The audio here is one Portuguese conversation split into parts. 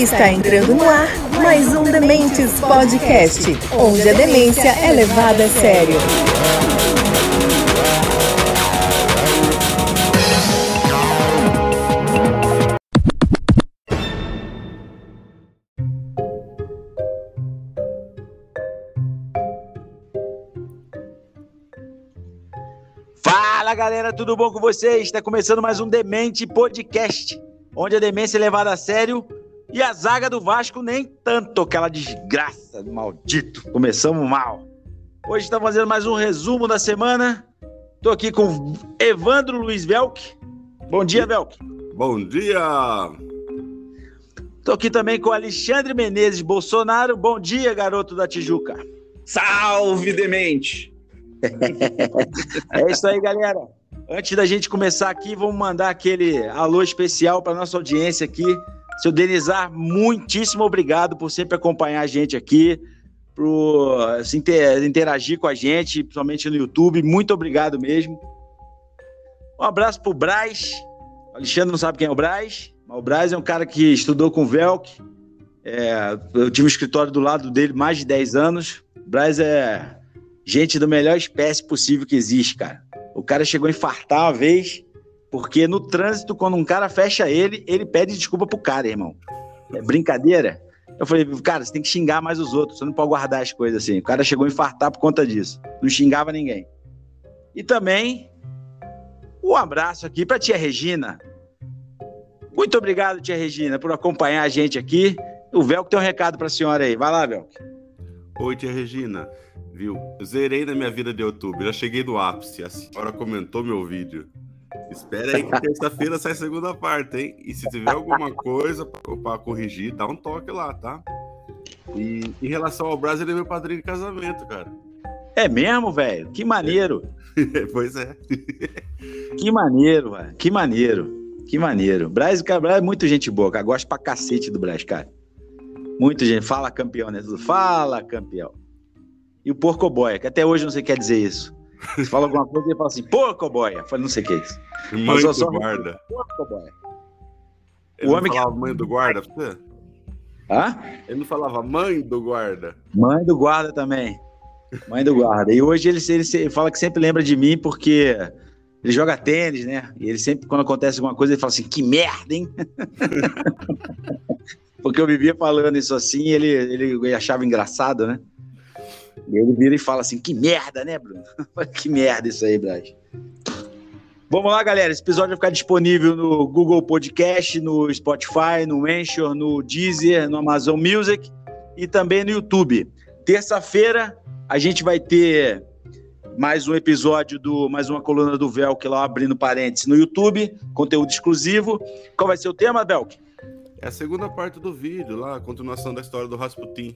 Está entrando no ar mais um Dementes Podcast, onde a demência é levada a sério. Fala galera, tudo bom com vocês? Está começando mais um Demente Podcast, onde a demência é levada a sério e a zaga do Vasco nem tanto, aquela desgraça, maldito. Começamos mal. Hoje está fazendo mais um resumo da semana. Estou aqui com Evandro Luiz Velk. Bom dia, Velk. Bom dia! Estou aqui também com Alexandre Menezes Bolsonaro. Bom dia, garoto da Tijuca. Salve, demente! É isso aí, galera. Antes da gente começar aqui, vamos mandar aquele alô especial para nossa audiência aqui. Seu Denizar, muitíssimo obrigado por sempre acompanhar a gente aqui, por se inter- interagir com a gente, principalmente no YouTube. Muito obrigado mesmo. Um abraço pro Braz. O Alexandre não sabe quem é o Braz, mas o Braz é um cara que estudou com o Velk. É, eu tive um escritório do lado dele mais de 10 anos. O Braz é gente da melhor espécie possível que existe, cara. O cara chegou a infartar uma vez, porque no trânsito, quando um cara fecha ele, ele pede desculpa pro cara, irmão. É brincadeira? Eu falei, cara, você tem que xingar mais os outros, você não pode guardar as coisas assim. O cara chegou a infartar por conta disso. Não xingava ninguém. E também, um abraço aqui pra tia Regina. Muito obrigado, tia Regina, por acompanhar a gente aqui. O Velco tem um recado pra senhora aí. Vai lá, Velco. Oi, tia Regina. Viu? Zerei na minha vida de YouTube, já cheguei no ápice. A senhora comentou meu vídeo. Espera aí que terça-feira sai a segunda parte, hein? E se tiver alguma coisa pra corrigir, dá um toque lá, tá? E em relação ao Brasil, ele é meu padrinho de casamento, cara. É mesmo, velho? Que maneiro. pois é. Que maneiro, velho. Que maneiro. Que maneiro. Braz, cara, Braz é muito gente boa, cara. Gosto pra cacete do Braz, cara. Muita gente. Fala campeão, né? Fala campeão. E o porco-boia, que até hoje não sei o que quer dizer isso. Você fala alguma coisa e ele fala assim, porco-boia. Eu falei, não sei o que é isso. Mãe eu do só- guarda. Porco-boia. Ele O não homem que- falava mãe do guarda pra você? Hã? Ele não falava mãe do guarda. Mãe do guarda também. Mãe do guarda. E hoje ele, ele, ele fala que sempre lembra de mim porque ele joga tênis, né? E ele sempre, quando acontece alguma coisa, ele fala assim: que merda, hein? porque eu vivia falando isso assim ele, ele achava engraçado, né? E ele vira e fala assim: que merda, né, Bruno? que merda isso aí, Braz. Vamos lá, galera. Esse episódio vai ficar disponível no Google Podcast, no Spotify, no Anchor, no Deezer, no Amazon Music e também no YouTube. Terça-feira a gente vai ter mais um episódio do mais uma coluna do Velk lá abrindo parênteses no YouTube, conteúdo exclusivo. Qual vai ser o tema, Velk? É a segunda parte do vídeo lá, a continuação da história do Rasputin.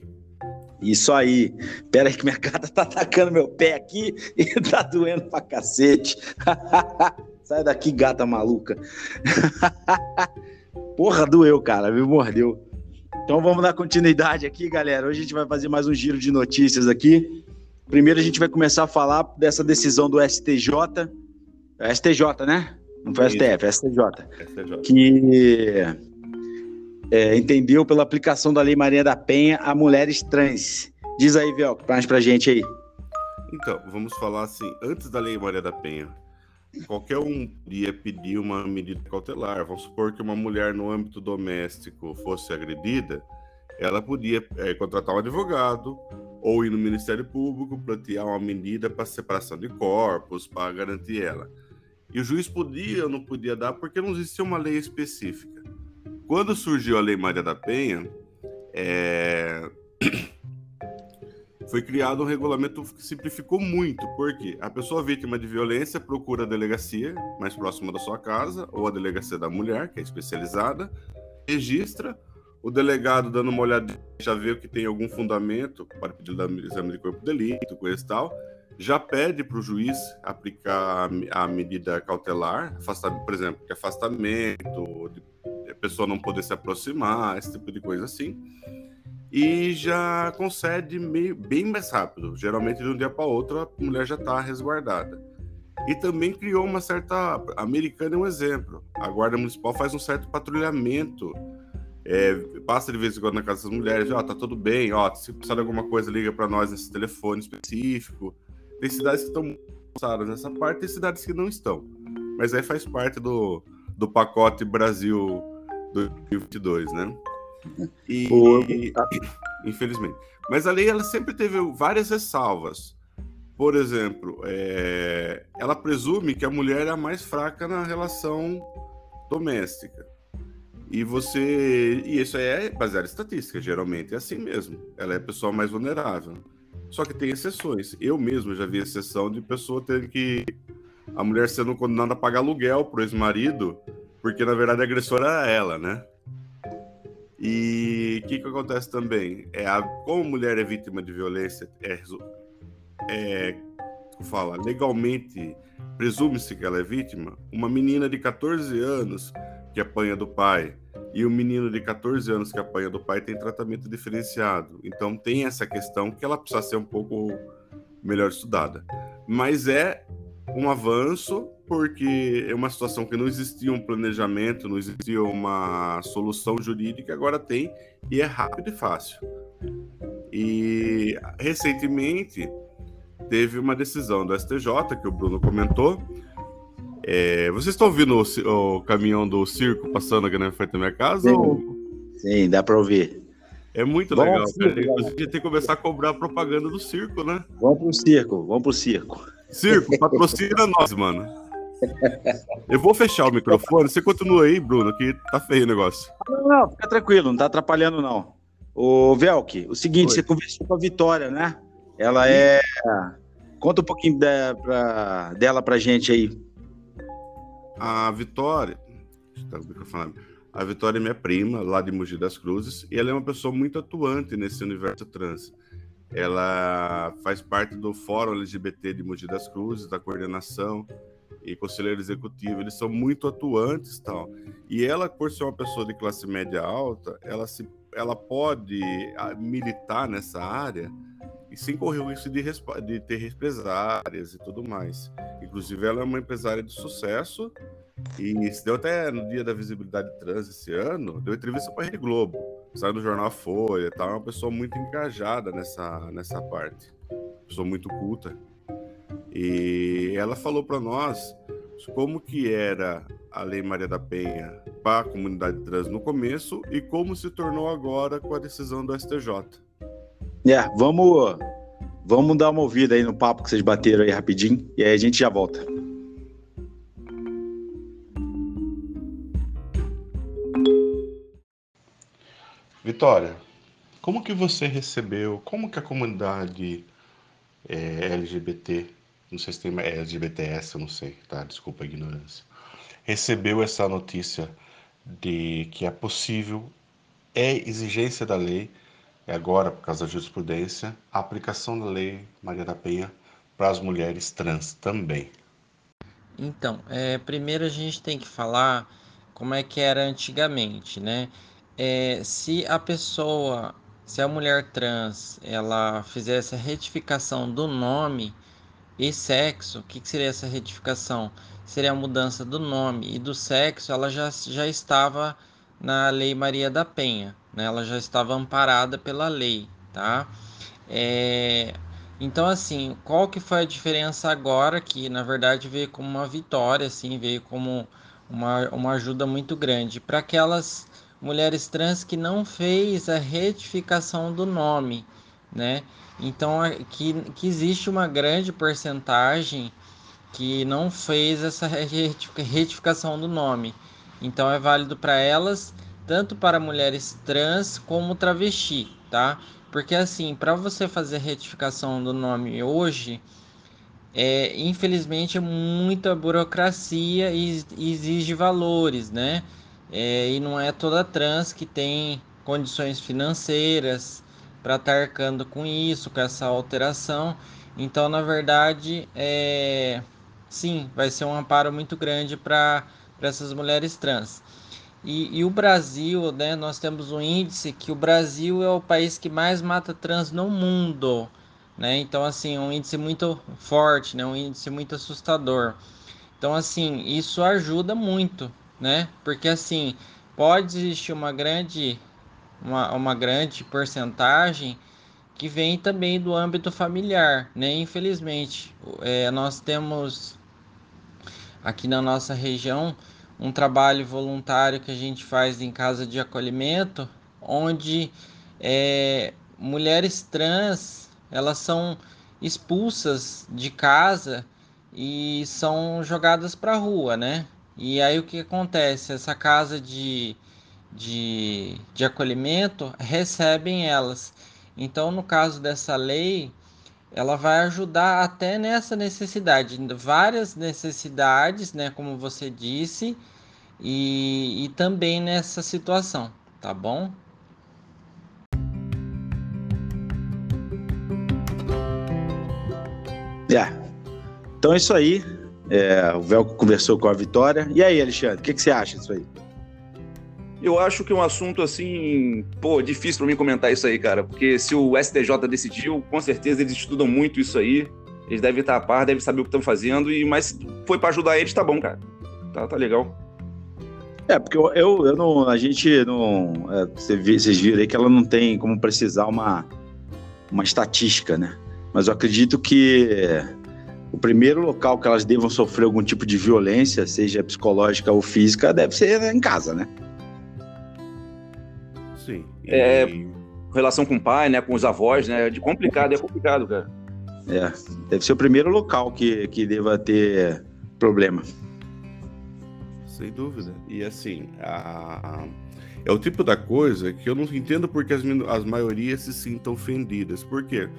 Isso aí. Pera aí que minha gata tá atacando meu pé aqui e tá doendo pra cacete. Sai daqui, gata maluca. Porra, doeu, cara. Me mordeu. Então vamos dar continuidade aqui, galera. Hoje a gente vai fazer mais um giro de notícias aqui. Primeiro a gente vai começar a falar dessa decisão do STJ. É STJ, né? Não foi Isso. STF, é STJ STJ. que é, entendeu pela aplicação da Lei Maria da Penha a mulheres trans. Diz aí, Velco, mais pra gente aí. Então, vamos falar assim, antes da Lei Maria da Penha, qualquer um podia pedir uma medida cautelar. Vamos supor que uma mulher no âmbito doméstico fosse agredida, ela podia eh, contratar um advogado ou ir no Ministério Público pleitear uma medida para separação de corpos, para garantir ela. E o juiz podia ou não podia dar porque não existia uma lei específica. Quando surgiu a Lei Maria da Penha, eh, foi criado um regulamento que simplificou muito, porque a pessoa vítima de violência procura a delegacia mais próxima da sua casa, ou a delegacia da mulher, que é especializada, registra, o delegado dando uma olhada já vê que tem algum fundamento para pedir exame de corpo de delito, coisa e tal, já pede para o juiz aplicar a me- a medida cautelar, afastamento, por exemplo, afastamento, a pessoa não poder se aproximar, esse tipo de coisa assim e já concede meio, bem mais rápido. Geralmente, de um dia para outro, a mulher já está resguardada. E também criou uma certa. A americana é um exemplo. A Guarda Municipal faz um certo patrulhamento É, passa de vez em quando na casa das mulheres, ó, tá tudo bem, ó, se precisar de alguma coisa, liga para nós nesse telefone específico. Tem cidades que estão avançadas nessa parte, tem cidades que não estão. Mas aí faz parte do, do pacote Brasil 2022, né? E, e, infelizmente. Mas a lei ela sempre teve várias ressalvas. Por exemplo, é, ela presume que a mulher é a mais fraca na relação doméstica. E você. E isso é baseado em estatística, geralmente é assim mesmo. Ela é a pessoa mais vulnerável. Só que tem exceções. Eu mesmo já vi exceção de pessoa ter que. A mulher sendo condenada a pagar aluguel pro ex-marido, porque na verdade a agressora era ela, né? E o que, que acontece também? É a, como a mulher é vítima de violência, é, é fala, legalmente presume-se que ela é vítima. Uma menina de 14 anos que apanha do pai e o um menino de 14 anos que apanha do pai tem tratamento diferenciado. Então tem essa questão que ela precisa ser um pouco melhor estudada. Mas é um avanço porque é uma situação que não existia um planejamento, não existia uma solução jurídica, agora tem e é rápido e fácil. E recentemente teve uma decisão do STJ que o Bruno comentou. É, vocês estão ouvindo o, o, caminhão do circo passando aqui na frente da minha casa? Sim, ou... Sim dá para ouvir. É muito Bom, legal, sim, cara. Inclusive, tem que começar a cobrar propaganda do circo, né? Vamos pro circo, vamos pro circo. Circo, patrocina nós, mano. Eu vou fechar o microfone. Você continua aí, Bruno, que tá feio o negócio. Não, não, fica tranquilo, não tá atrapalhando, não. O Velk, o seguinte, Oi. você conversou com a Vitória, né? Ela é. Conta um pouquinho de, pra, dela pra gente aí. A Vitória. A Vitória é minha prima, lá de Mogi das Cruzes, e ela é uma pessoa muito atuante nesse universo trans. Ela faz parte do Fórum LGBT de Mogi das Cruzes, da coordenação e conselheiro executivo, eles são muito atuantes tal. E ela, por ser uma pessoa de classe média alta, ela, se, ela pode ah, militar nessa área e sem correr o risco de, de ter represárias e tudo mais. Inclusive, ela é uma empresária de sucesso e se deu até no dia da visibilidade trans esse ano, deu entrevista para a Rede Globo, saiu no jornal Folha, tá? uma pessoa muito engajada nessa, nessa parte, pessoa muito culta. E ela falou para nós como que era a Lei Maria da Penha para a comunidade trans no começo e como se tornou agora com a decisão do STJ. É, vamos, vamos dar uma ouvida aí no papo que vocês bateram aí rapidinho e aí a gente já volta. Vitória, como que você recebeu, como que a comunidade é, LGBT não sei se tem é LGBTS, eu não sei, tá? Desculpa a ignorância. Recebeu essa notícia de que é possível, é exigência da lei, e agora, por causa da jurisprudência, a aplicação da lei Maria da Penha para as mulheres trans também. Então, é, primeiro a gente tem que falar como é que era antigamente, né? É, se a pessoa, se a mulher trans, ela fizesse a retificação do nome, e sexo, o que, que seria essa retificação? Seria a mudança do nome e do sexo, ela já, já estava na Lei Maria da Penha, né? ela já estava amparada pela lei, tá? É... Então, assim, qual que foi a diferença agora, que na verdade veio como uma vitória, assim, veio como uma, uma ajuda muito grande para aquelas mulheres trans que não fez a retificação do nome, né? Então, que, que existe uma grande porcentagem que não fez essa retificação do nome. Então, é válido para elas, tanto para mulheres trans como travesti, tá? Porque, assim, para você fazer retificação do nome hoje, é, infelizmente, é muita burocracia e, e exige valores, né? É, e não é toda trans que tem condições financeiras para estar tá arcando com isso, com essa alteração. Então, na verdade, é... sim, vai ser um amparo muito grande para essas mulheres trans. E, e, o Brasil, né, nós temos um índice que o Brasil é o país que mais mata trans no mundo. Né? Então, assim, um índice muito forte, né? um índice muito assustador. Então, assim, isso ajuda muito, né? Porque, assim, pode existir uma grande, uma, uma grande porcentagem que vem também do âmbito familiar, né? Infelizmente, é, nós temos aqui na nossa região um trabalho voluntário que a gente faz em casa de acolhimento, onde é, mulheres trans elas são expulsas de casa e são jogadas para a rua, né? E aí o que acontece? Essa casa de, de, de acolhimento recebem elas. Então, no caso dessa lei, ela vai ajudar até nessa necessidade, várias necessidades, né, como você disse, e, e também nessa situação, tá bom? É. Então é isso aí. É, o Velco conversou com a Vitória. E aí, Alexandre, o que, que você acha disso aí? Eu acho que é um assunto assim, pô, difícil para mim comentar isso aí, cara, porque se o STJ decidiu, com certeza eles estudam muito isso aí, eles devem estar a par, devem saber o que estão fazendo, e mas se foi para ajudar eles, tá bom, cara. Tá, tá legal. É, porque eu, eu, eu não. A gente não. É, vocês viram aí que ela não tem como precisar uma, uma estatística, né? Mas eu acredito que o primeiro local que elas devam sofrer algum tipo de violência, seja psicológica ou física, deve ser em casa, né? Sim. E... É, relação com o pai, né, com os avós, né, de complicado, é complicado, cara. É, deve ser o primeiro local que, que deva ter problema. Sem dúvida. E assim, a... é o tipo da coisa que eu não entendo porque as, as maiorias se sintam ofendidas. Por quê?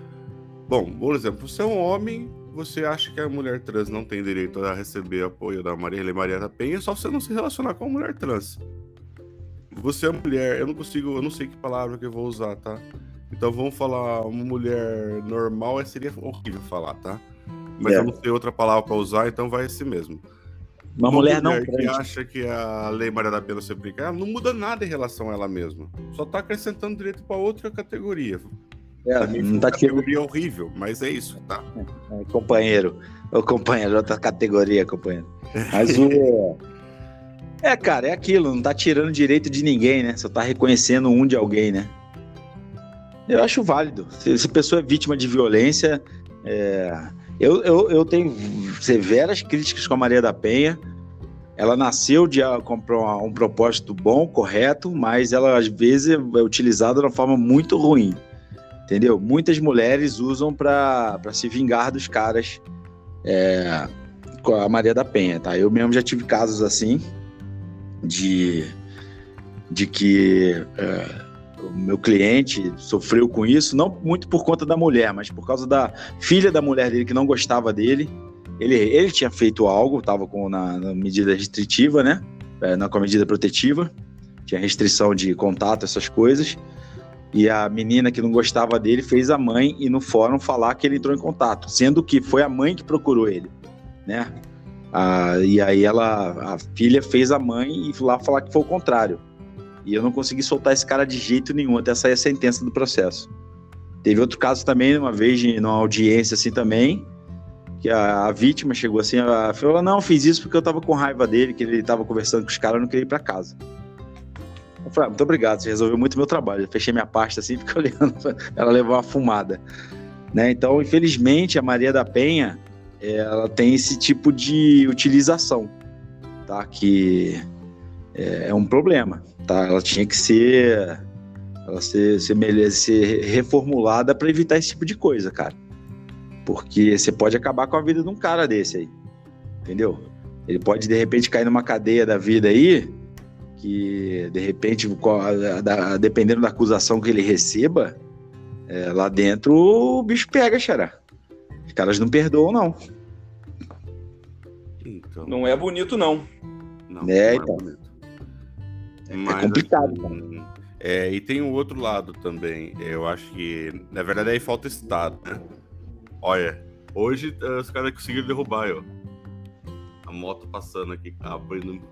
Bom, por exemplo, você é um homem, você acha que a mulher trans não tem direito a receber apoio da Maria Maria da Penha, é só você não se relacionar com a mulher trans. Você é mulher, eu não consigo, eu não sei que palavra que eu vou usar, tá? Então vamos falar uma mulher normal, seria horrível falar, tá? Mas é. eu não sei outra palavra para usar, então vai esse mesmo. Uma, uma mulher, mulher, não que acha que a lei Maria da Penha se aplica, ela não muda nada em relação a ela mesma. Só tá acrescentando direito para outra categoria. É, não tá categoria horrível, mas é isso, tá? É, companheiro, o companheiro, outra categoria, companheiro. Mas o É, cara, é aquilo, não tá tirando direito de ninguém, né? Só tá reconhecendo um de alguém, né? Eu acho válido. Se, se a pessoa é vítima de violência, é... eu, eu, eu tenho severas críticas com a Maria da Penha. Ela nasceu de com um propósito bom, correto, mas ela às vezes é utilizada de uma forma muito ruim. Entendeu? Muitas mulheres usam para se vingar dos caras é, com a Maria da Penha, tá? Eu mesmo já tive casos assim de, de que é, o meu cliente sofreu com isso, não muito por conta da mulher, mas por causa da filha da mulher dele que não gostava dele. Ele, ele tinha feito algo, estava com na, na, medida restritiva, né? É, na, com a medida protetiva, tinha restrição de contato, essas coisas. E a menina que não gostava dele fez a mãe ir no fórum falar que ele entrou em contato, sendo que foi a mãe que procurou ele, né? Ah, e aí ela, a filha fez a mãe e lá falar que foi o contrário. E eu não consegui soltar esse cara de jeito nenhum até sair a sentença do processo. Teve outro caso também, uma vez, numa audiência assim também, que a, a vítima chegou assim, a falou, não, fiz isso porque eu tava com raiva dele, que ele tava conversando com os caras, eu não queria ir pra casa. Eu falei, ah, muito obrigado, você resolveu muito meu trabalho. Eu fechei minha pasta assim, fiquei olhando, ela levou uma fumada. Né? Então, infelizmente, a Maria da Penha, ela tem esse tipo de utilização, tá? Que é, é um problema, tá? Ela tinha que ser, ela ser, ser, ser reformulada para evitar esse tipo de coisa, cara. Porque você pode acabar com a vida de um cara desse aí, entendeu? Ele pode de repente cair numa cadeia da vida aí, que de repente, dependendo da acusação que ele receba, é, lá dentro o bicho pega, xará. Os caras não perdoam, não. Então... Não é bonito, não. Não, é, não então. É, é, Mas, complicado, assim, É, e tem o um outro lado também. Eu acho que, na verdade, aí falta Estado, né? Olha, hoje uh, os caras conseguiram derrubar, ó. A moto passando aqui, abrindo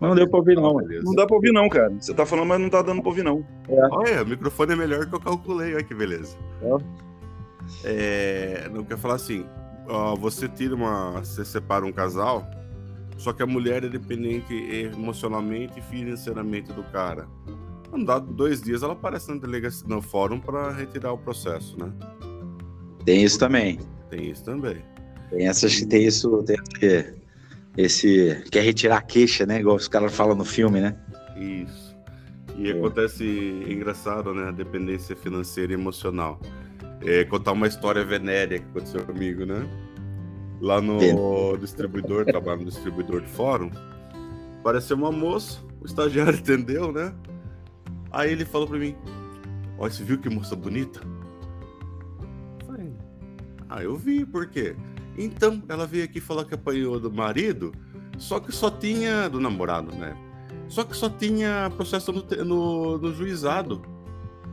Não deu pra ouvir, não. Não dá pra ouvir, não, cara. Você tá falando, mas não tá dando pra ouvir, não. É. Olha, o microfone é melhor que eu calculei, olha que beleza. É. É, não quer falar assim, uh, você tira uma. Você separa um casal, Só que a mulher é dependente emocionalmente e financeiramente do cara. Andado dois dias, ela aparece na delegacia, no fórum para retirar o processo, né? Tem isso também. Tem isso também. Tem essas que tem isso, tem esse, esse quer retirar a queixa, né? Igual os caras falam no filme, né? Isso. E acontece engraçado, né? A dependência financeira e emocional. É, contar uma história venérea que aconteceu comigo, né? Lá no distribuidor, trabalho no distribuidor de fórum, apareceu uma moça, o estagiário entendeu, né? Aí ele falou pra mim: Ó, você viu que moça bonita? falei, ah, eu vi, por quê? Então, ela veio aqui falar que apanhou do marido, só que só tinha. do namorado, né? Só que só tinha processo no, no, no juizado.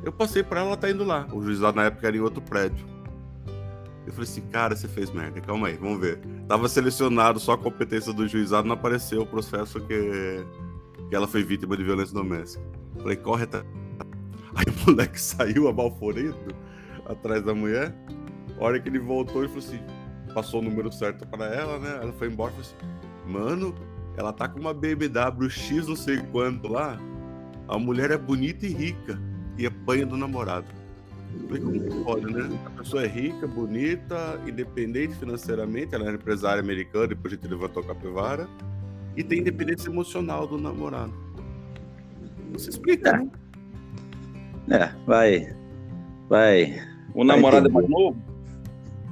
Eu passei para ela, ela tá indo lá. O juizado na época era em outro prédio. Eu falei assim, cara, você fez merda, calma aí, vamos ver. Tava selecionado só a competência do juizado, não apareceu o processo que, que ela foi vítima de violência doméstica. Falei, corre, tá. Aí o moleque saiu abalforido atrás da mulher. A hora que ele voltou, ele falou assim: passou o número certo para ela, né? Ela foi embora e falou assim: mano, ela tá com uma BMW X não sei quanto lá. A mulher é bonita e rica e apanha do namorado. Como pode, né? A pessoa é rica, bonita, independente financeiramente, ela é empresária americana, depois a gente levantou a capivara, e tem independência emocional do namorado. Você explica, é. né? É, vai. Vai. O namorado é mais novo?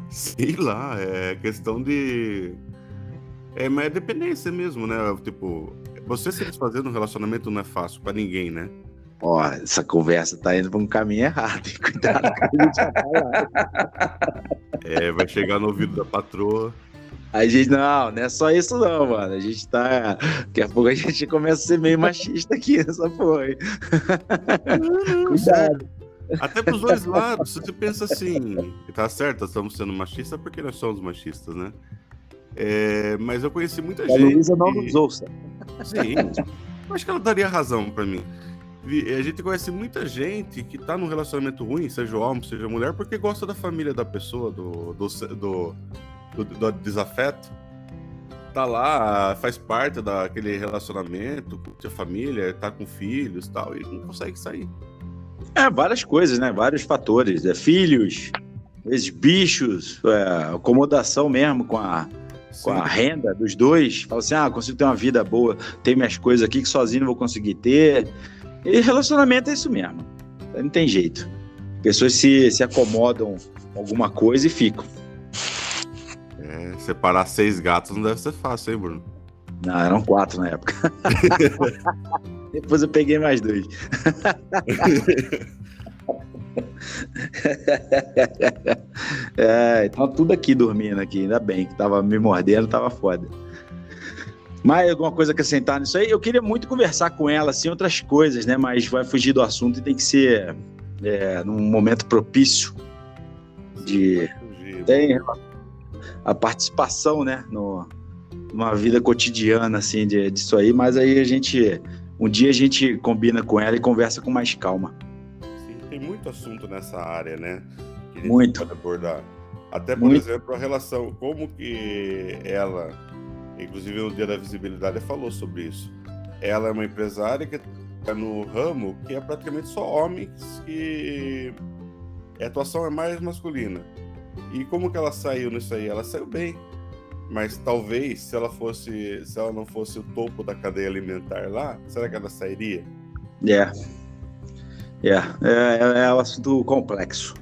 Sei lá, é questão de. É, mas é dependência mesmo, né? Tipo, você se desfazer no relacionamento não é fácil para ninguém, né? Ó, essa conversa tá indo para um caminho errado. Cuidado com a gente vai falar. É, vai chegar no ouvido da patroa. A gente, não, não é só isso não, mano. A gente tá. Daqui a pouco a gente começa a ser meio machista aqui nessa porra. Cuidado. Até pros dois lados, se você pensa assim, tá certo, estamos sendo machistas porque nós somos machistas, né? É, mas eu conheci muita a gente. A Luísa não nos ouça. Sim, acho que ela daria razão para mim. A gente conhece muita gente que tá num relacionamento ruim, seja homem, seja mulher, porque gosta da família da pessoa, do, do, do do, do desafeto, tá lá, faz parte daquele relacionamento, curte a família, tá com filhos e tal, e não consegue sair. É, várias coisas, né? Vários fatores. É, filhos, esses bichos, é, acomodação mesmo com a, com a renda dos dois. Fala assim, ah, consigo ter uma vida boa, ter minhas coisas aqui que sozinho não vou conseguir ter. E relacionamento é isso mesmo. Não tem jeito. Pessoas se, se acomodam com alguma coisa e ficam. Separar seis gatos não deve ser fácil, hein, Bruno? Não, eram quatro na época. Depois eu peguei mais dois. é, então tudo aqui dormindo aqui, ainda bem que tava me mordendo, tava foda. Mais alguma coisa acrescentar nisso aí? Eu queria muito conversar com ela, assim, outras coisas, né? Mas vai fugir do assunto e tem que ser é, num momento propício de. Tem a participação, né, no, numa vida cotidiana, assim, de, disso aí, mas aí a gente, um dia a gente combina com ela e conversa com mais calma. Sim, tem muito assunto nessa área, né, a muito. abordar. Até, por muito. exemplo, a relação, como que ela, inclusive no Dia da Visibilidade, falou sobre isso. Ela é uma empresária que está no ramo que é praticamente só homens que a atuação é mais masculina. E como que ela saiu nisso aí? Ela saiu bem. Mas talvez se ela fosse, se ela não fosse o topo da cadeia alimentar lá, será que ela sairia? É. Yeah. É, é, é um assunto complexo.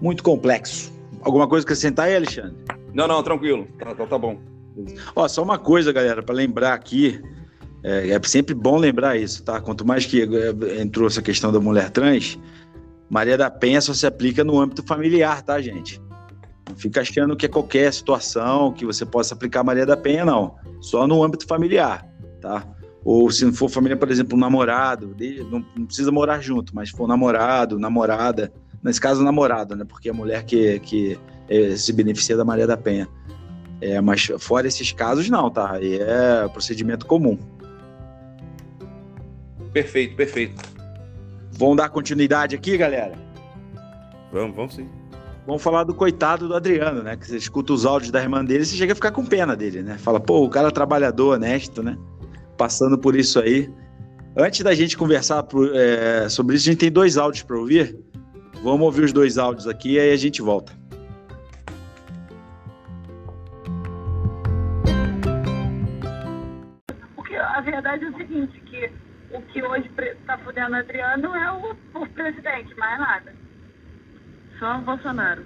Muito complexo. Alguma coisa que acrescentar aí, Alexandre? Não, não, tranquilo. Tá, tá, tá bom. Ó, só uma coisa, galera, para lembrar aqui. É, é, sempre bom lembrar isso, tá? Quanto mais que é, entrou essa questão da mulher trans, Maria da Penha só se aplica no âmbito familiar, tá, gente? Não fica achando que é qualquer situação que você possa aplicar Maria da Penha, não. Só no âmbito familiar, tá? Ou se não for família, por exemplo, um namorado, não, precisa morar junto, mas for namorado, namorada, nesse caso namorado, né? Porque é a mulher que, que é, se beneficia da Maria da Penha. É, mas fora esses casos, não, tá? Aí é procedimento comum. Perfeito, perfeito. Vamos dar continuidade aqui, galera? Vamos, vamos sim. Vamos falar do coitado do Adriano, né? Que você escuta os áudios da irmã dele e você chega a ficar com pena dele, né? Fala, pô, o cara é trabalhador, honesto, né? Passando por isso aí. Antes da gente conversar por, é, sobre isso, a gente tem dois áudios para ouvir. Vamos ouvir os dois áudios aqui e aí a gente volta. A verdade é o seguinte, que o que hoje está fudendo Adriano é o, o presidente, mais nada. Só o Bolsonaro.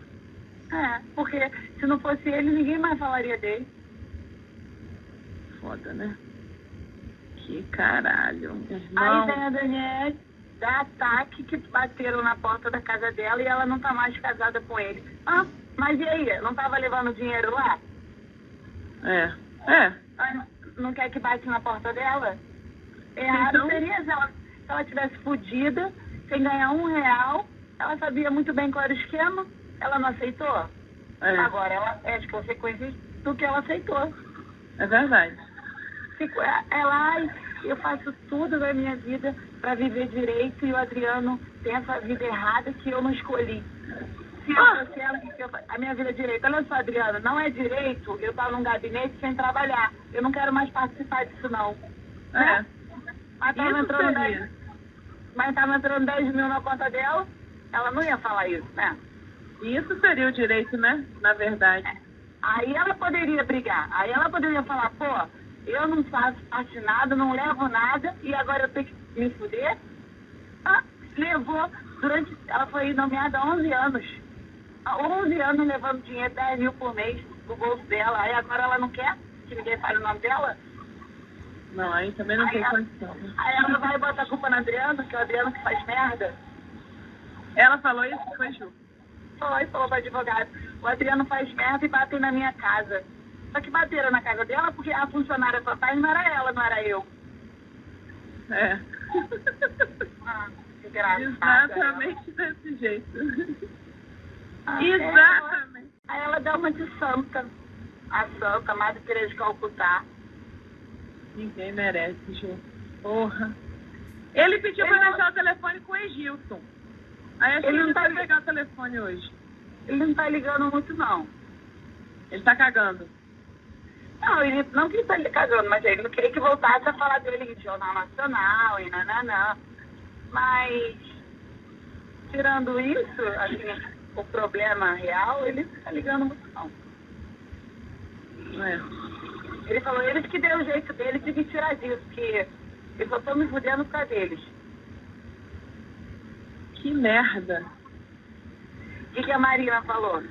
É, porque se não fosse ele, ninguém mais falaria dele. Foda, né? Que caralho. Irmão. Aí vem a Daniela da ataque que bateram na porta da casa dela e ela não tá mais casada com ele. Ah, mas e aí? Não tava levando dinheiro lá? É. É. não quer que bate na porta dela? Errado então... seria se ela, se ela tivesse fodida, sem ganhar um real, ela sabia muito bem qual era o esquema, ela não aceitou. É. Agora ela é as consequências do que ela aceitou. É verdade. Fico, ela, eu faço tudo na minha vida para viver direito e o Adriano tem essa vida errada que eu não escolhi. Se eu ah. eu, a minha vida é direito. Olha só, Adriano, não é direito eu estar num gabinete sem trabalhar. Eu não quero mais participar disso, não. É. Né? Mas estava entrando, 10, mas tava entrando 10 mil na conta dela, ela não ia falar isso, né? Isso seria o direito, né? Na verdade. É. Aí ela poderia brigar. Aí ela poderia falar, pô, eu não faço parte de nada, não levo nada, e agora eu tenho que me fuder? Ah, levou durante. Ela foi nomeada há 11 anos. Há 11 anos levando dinheiro, 10 mil por mês do bolso dela. Aí agora ela não quer que ninguém fale o nome dela? Não, aí também não aí tem ela, condição. Aí ela vai botar a culpa no Adriano, que é o Adriano que faz merda. Ela falou isso, foi Ju? Falou e falou para advogado. O Adriano faz merda e bate na minha casa. Só que bateram na casa dela porque a funcionária total não era ela, não era eu. É. Ah, Exatamente desse jeito. Ah, Exatamente. Ela, aí ela dá uma de santa. A santa, Madre Teresa de Calcutá. Ninguém merece, Ju. Porra. Ele pediu ele pra não... deixar o telefone com o Egilson. Aí acho ele que ele não tá pegar o telefone hoje. Ele não tá ligando muito, não. Ele tá cagando. Não, ele não que tá lhe cagando, mas ele não queria que voltasse a falar dele em Jornal Nacional e nananã. Mas, tirando isso, assim, o problema real, ele não tá ligando muito, não. É. Ele falou, eles que deu o jeito dele de me tirar disso, que eu só tô me fudendo por causa deles. Que merda. O que, que a Marina falou?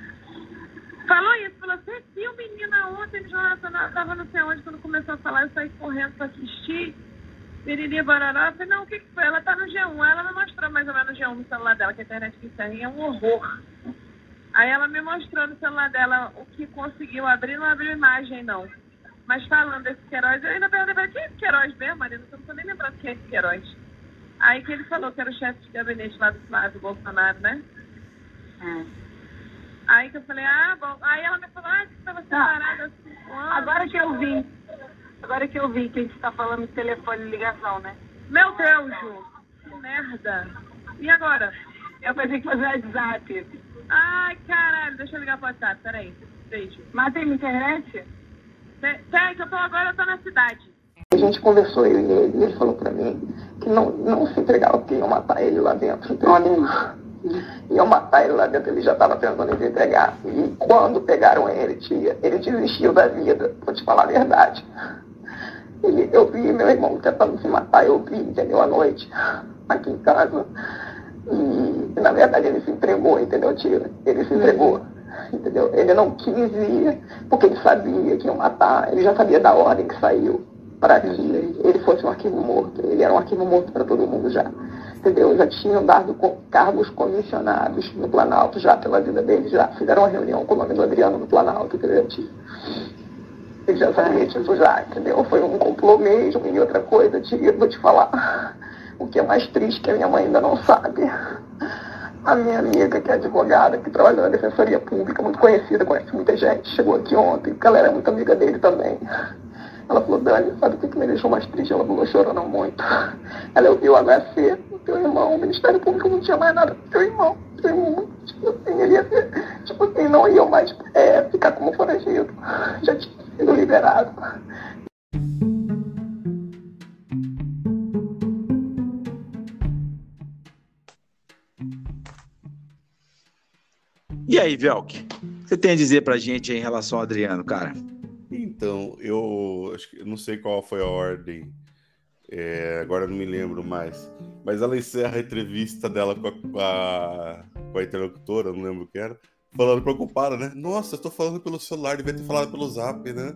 Falou isso, falou, você viu menina ontem no Jornal tava não sei onde, quando começou a falar, eu saí correndo pra assistir. Piriri Barará, eu falei, não, o que, que foi? Ela tá no G1, ela me mostrou mais ou menos no G1 no celular dela, que a internet que serve é um horror. Aí ela me mostrou no celular dela o que conseguiu abrir, não abriu imagem, não. Mas falando desse Queiroz, eu ainda perguntei, quem é esse Queiroz mesmo, Marina? Eu não tô nem lembrando quem é esse Queiroz. Aí que ele falou que era o chefe de gabinete lá do Flávio Bolsonaro, né? É. Aí que eu falei, ah, bom. Aí ela me falou, ah, você estava separada há cinco anos. Agora que eu vi. Agora que eu vi que a gente está falando de telefone e ligação, né? Meu Deus, Ju. Que merda. E agora? Eu pensei que fazer WhatsApp. Ai, caralho. Deixa eu ligar pro WhatsApp. Peraí. Beijo. Mas tem internet? Tem, que eu tô agora, eu tô na cidade. A gente conversou, eu e ele, e ele falou pra mim que não, não se entregava porque iam matar ele lá dentro. Então, iam matar ele lá dentro, ele já estava tentando se entregar. E quando pegaram ele, tia, ele desistiu da vida, vou te falar a verdade. Ele, eu vi meu irmão tentando se matar, eu vi, entendeu, à noite, aqui em casa. E, na verdade, ele se entregou, entendeu, tia? Ele se entregou, entendeu? Ele não quis ir, porque ele sabia que iam matar, ele já sabia da ordem que saiu para que ele fosse um arquivo morto. Ele era um arquivo morto para todo mundo já entendeu? Já tinham dado cargos comissionados no Planalto já pela vida deles, já fizeram uma reunião com o nome do Adriano no Planalto, entendeu? Sabia disso já, entendeu? Foi um complô mesmo e outra coisa, tia, vou te falar. O que é mais triste que a minha mãe ainda não sabe. A minha amiga, que é advogada, que trabalha na Defensoria Pública, muito conhecida, conhece muita gente, chegou aqui ontem, porque ela era muito amiga dele também. Ela falou, Dani, sabe o que, me deixou mais triste? Ela falou, chorando muito. Ela ouviu o HC, teu irmão, o Ministério Público não tinha mais nada teu irmão. Teu irmão, tipo assim, ele ia ser tipo assim, não iam mais é, ficar como foragido. Já tinha sido liberado. E aí, Velk? O que você tem a dizer pra gente em relação ao Adriano, cara? Então, eu acho que não sei qual foi a ordem, é, agora não me lembro mais. Mas ela encerra a entrevista dela com a, com a, com a interlocutora, não lembro o que era, falando preocupada, né? Nossa, eu tô falando pelo celular, devia ter falado pelo zap, né?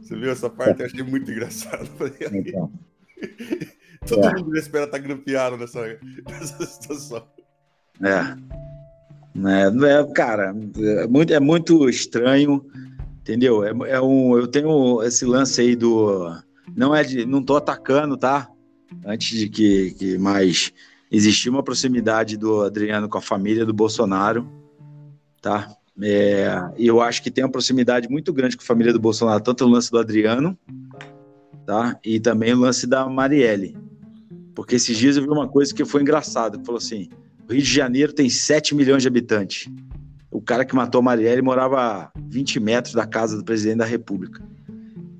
Você viu essa parte? Eu achei muito engraçado. Então. Todo é. mundo espera estar tá grampeado nessa, nessa situação. É. É, é, cara, é muito, é muito estranho, entendeu? É, é um, eu tenho esse lance aí do. Não é de. Não tô atacando, tá? Antes de que, que mais existia uma proximidade do Adriano com a família do Bolsonaro, tá? É, eu acho que tem uma proximidade muito grande com a família do Bolsonaro, tanto o lance do Adriano, tá? E também o lance da Marielle. Porque esses dias eu vi uma coisa que foi engraçada, falou assim: o Rio de Janeiro tem 7 milhões de habitantes. O cara que matou a Marielle morava a 20 metros da casa do presidente da República.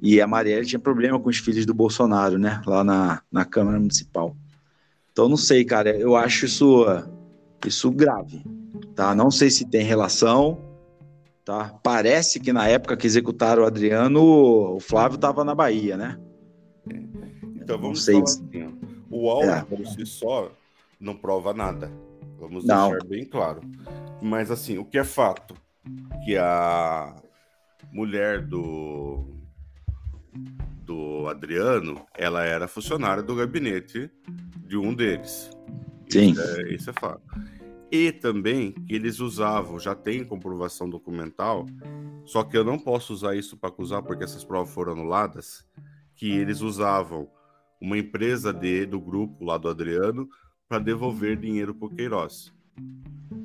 E a Marielle tinha problema com os filhos do Bolsonaro, né? Lá na, na Câmara Municipal. Então, não sei, cara. Eu acho isso, isso grave. Tá? Não sei se tem relação. Tá? Parece que na época que executaram o Adriano, o Flávio estava na Bahia, né? Então vamos não sei. falar assim. O áudio é. por si só não prova nada. Vamos Não. deixar bem claro. Mas assim, o que é fato? Que a mulher do do Adriano, ela era funcionária do gabinete de um deles. Sim. Isso é, isso é fato. E também que eles usavam, já tem comprovação documental, só que eu não posso usar isso para acusar porque essas provas foram anuladas, que eles usavam uma empresa de, do grupo lá do Adriano para devolver dinheiro para o Queiroz.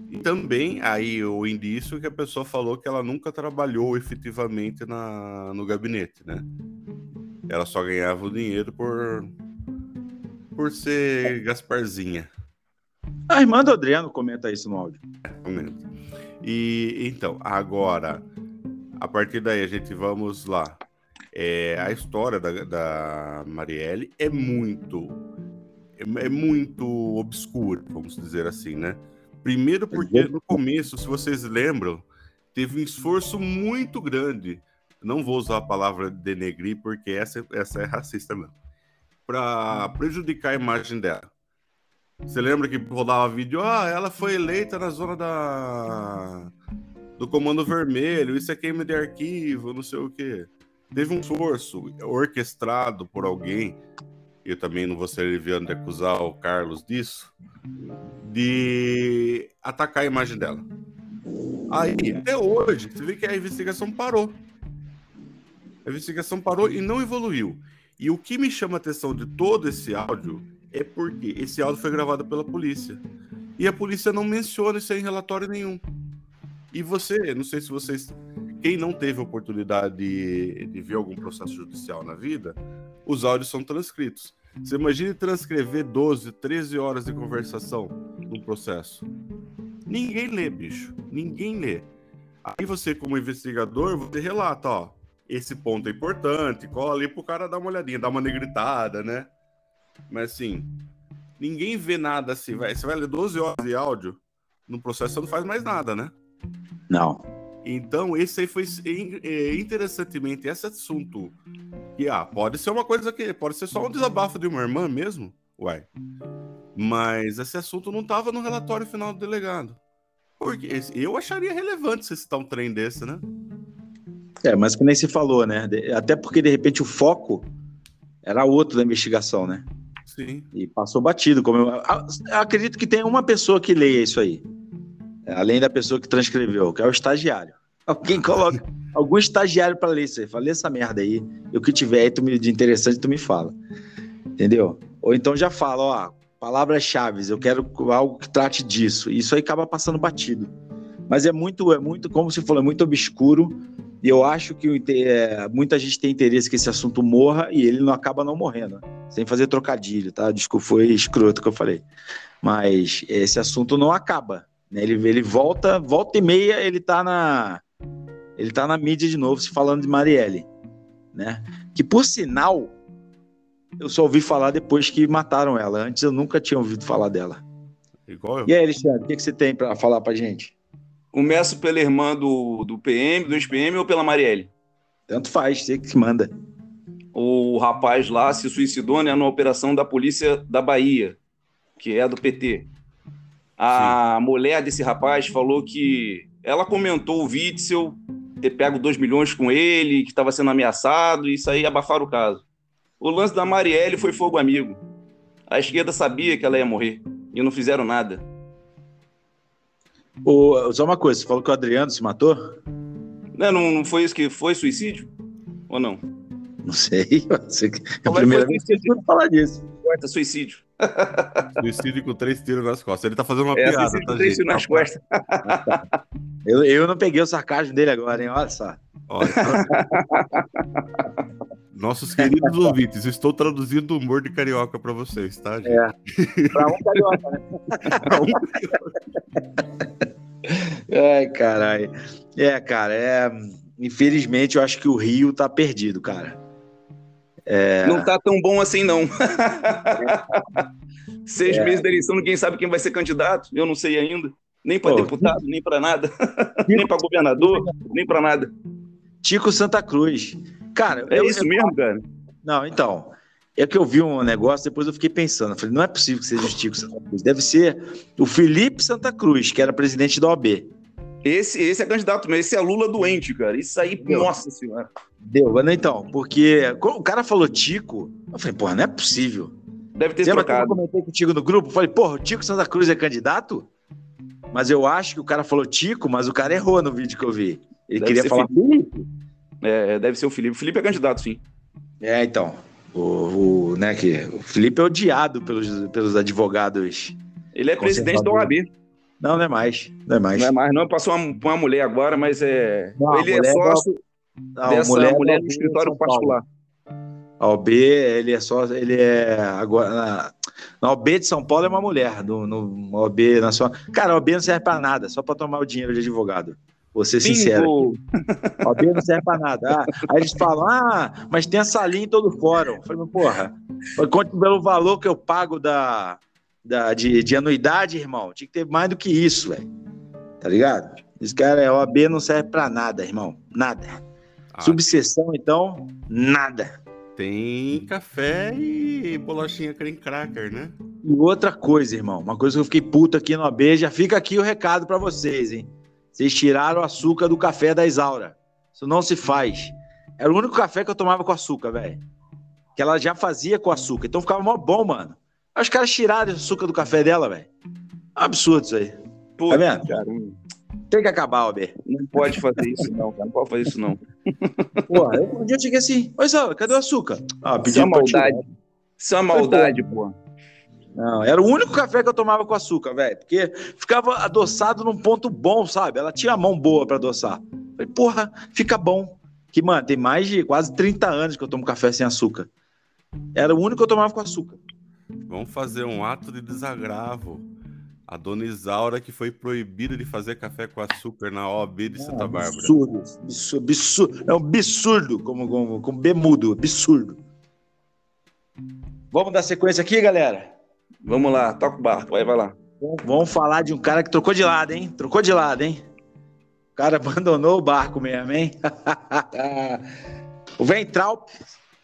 E também aí o indício que a pessoa falou que ela nunca trabalhou efetivamente na, no gabinete, né? Ela só ganhava o dinheiro por por ser Gasparzinha. A irmã do Adriano comenta isso no áudio. É, comenta. E então, agora, a partir daí a gente vamos lá. É, a história da, da Marielle é muito é, é muito obscuro, vamos dizer assim, né? Primeiro porque no começo, se vocês lembram, teve um esforço muito grande. Não vou usar a palavra denegrir porque essa, essa é racista mesmo. Para prejudicar a imagem dela. Você lembra que rodava vídeo? Ah, ela foi eleita na zona da do Comando Vermelho, isso é queima de arquivo, não sei o quê. Teve um esforço orquestrado por alguém eu também não vou ser aliviando de acusar o Carlos disso, de atacar a imagem dela. Aí, até hoje, você vê que a investigação parou. A investigação parou e não evoluiu. E o que me chama a atenção de todo esse áudio é porque esse áudio foi gravado pela polícia. E a polícia não menciona isso em relatório nenhum. E você, não sei se vocês. Quem não teve oportunidade de, de ver algum processo judicial na vida, os áudios são transcritos. Você imagina transcrever 12, 13 horas de conversação num processo. Ninguém lê, bicho. Ninguém lê. Aí você, como investigador, você relata, ó, esse ponto é importante, cola ali pro cara dar uma olhadinha, dar uma negritada, né? Mas assim, ninguém vê nada assim. Você vai ler 12 horas de áudio, no processo você não faz mais nada, né? Não. Então, esse aí foi é, interessantemente esse assunto. Ah, pode ser uma coisa que pode ser só um desabafo de uma irmã mesmo, uai. Mas esse assunto não estava no relatório final do delegado. Porque eu acharia relevante se citar um trem desse, né? É, mas que nem se falou, né? Até porque de repente o foco era outro da investigação, né? Sim. E passou batido. Como eu, eu acredito que tem uma pessoa que leia isso aí. Além da pessoa que transcreveu, que é o estagiário. Alguém coloca algum estagiário para ler isso aí. Fala, essa merda aí. E o que tiver aí tu me, de interessante, tu me fala. Entendeu? Ou então já fala, ó, palavras-chave, eu quero algo que trate disso. Isso aí acaba passando batido. Mas é muito, é muito, como você falou, é muito obscuro. E eu acho que é, muita gente tem interesse que esse assunto morra e ele não acaba não morrendo. Sem fazer trocadilho, tá? Desculpa, foi escroto que eu falei. Mas esse assunto não acaba Né? Ele, ele volta, volta e meia, ele tá na. Ele tá na mídia de novo, se falando de Marielle. Né? Que por sinal, eu só ouvi falar depois que mataram ela. Antes eu nunca tinha ouvido falar dela. Igual eu. E aí, Alexandre, o que, que você tem para falar pra gente? Começo pela irmã do, do PM, do ex-PM ou pela Marielle? Tanto faz, você que manda. O rapaz lá se suicidou né, numa operação da polícia da Bahia, que é do PT. A Sim. mulher desse rapaz falou que ela comentou o Witzel ter pego 2 milhões com ele, que estava sendo ameaçado, e isso aí abafaram o caso. O lance da Marielle foi fogo amigo. A esquerda sabia que ela ia morrer e não fizeram nada. O, só uma coisa, você falou que o Adriano se matou? Não, não, não foi isso que foi suicídio? Ou não? Não sei. É a primeira vez que eu falar disso. Quarta, suicídio. Suicídio com três tiros nas costas. Ele tá fazendo uma é, piada, tá, três tiros nas costas. eu, eu não peguei o sarcasmo dele agora, hein? Olha só. Olha. Nossos queridos ouvintes, estou traduzindo o humor de carioca para vocês, tá, gente? É. Para um carioca, né? pra um carioca. Ai, caralho. É, cara, é. Infelizmente, eu acho que o Rio tá perdido, cara. É... Não tá tão bom assim, não. Seis é... meses da eleição, ninguém sabe quem vai ser candidato. Eu não sei ainda. Nem para deputado, nem para nada. nem para governador, nem para nada. Tico Santa Cruz. Cara, é isso mesmo, cara? Não, então. É que eu vi um negócio, depois eu fiquei pensando. Falei, não é possível que seja o Tico Santa Cruz. Deve ser o Felipe Santa Cruz, que era presidente da OAB. Esse, esse é candidato, mas esse é Lula doente, cara. Isso aí, Deu. nossa senhora. Deu, então, porque o cara falou Tico, eu falei, porra, não é possível. Deve ter Você trocado. Eu comentei contigo no grupo, falei, porra, o Tico Santa Cruz é candidato? Mas eu acho que o cara falou Tico, mas o cara errou no vídeo que eu vi. Ele deve queria falar Felipe. É, deve ser o Felipe. O Felipe é candidato, sim. É, então. O, o, né, que, o Felipe é odiado pelos, pelos advogados. Ele é presidente da OAB. Não, não é mais. Não é mais. Não é mais, não. Passou uma, uma mulher agora, mas é. Não, ele é sócio não, dessa mulher, mulher no escritório particular. A OB, ele é só. Ele é. Agora, na, na OB de São Paulo é uma mulher. No, no OB nacional. Cara, a OB não serve para nada, só para tomar o dinheiro de advogado. Vou ser sincero. A OB não serve para nada. Ah, aí eles falam, ah, mas tem a salinha em todo o fórum. Eu falei, porra, conte pelo valor que eu pago da, da, de, de anuidade, irmão. Tinha que ter mais do que isso, velho. Tá ligado? Esse cara, a OAB não serve pra nada, irmão. Nada. Ah. Subseção, então, nada. Tem café e bolachinha creme cracker, né? E outra coisa, irmão. Uma coisa que eu fiquei puto aqui no AB, já fica aqui o recado para vocês, hein? Vocês tiraram o açúcar do café da Isaura. Isso não se faz. Era o único café que eu tomava com açúcar, velho. Que ela já fazia com açúcar. Então ficava mó bom, mano. Aí os caras tiraram o açúcar do café dela, velho. Absurdo isso aí. Pô, tá vendo? Tem que acabar, Alber. Não pode fazer isso, não, cara. Não pode fazer isso, não. Eu, um dia eu cheguei assim, oi, Sala, cadê o açúcar? Ah, pedi isso é maldade. Isso é maldade, pô. Não, era o único café que eu tomava com açúcar, velho. Porque ficava adoçado num ponto bom, sabe? Ela tinha a mão boa para adoçar. Falei, porra, fica bom. Que, mano, tem mais de quase 30 anos que eu tomo café sem açúcar. Era o único que eu tomava com açúcar. Vamos fazer um ato de desagravo. A dona Isaura que foi proibida de fazer café com açúcar na OAB de Santa Bárbara. Absurdo, absurdo, É um absurdo, como, como, como bemudo, absurdo. Vamos dar sequência aqui, galera? Vamos lá, toca o barco, vai, vai lá. Vamos falar de um cara que trocou de lado, hein? Trocou de lado, hein? O cara abandonou o barco mesmo, hein? o Ventral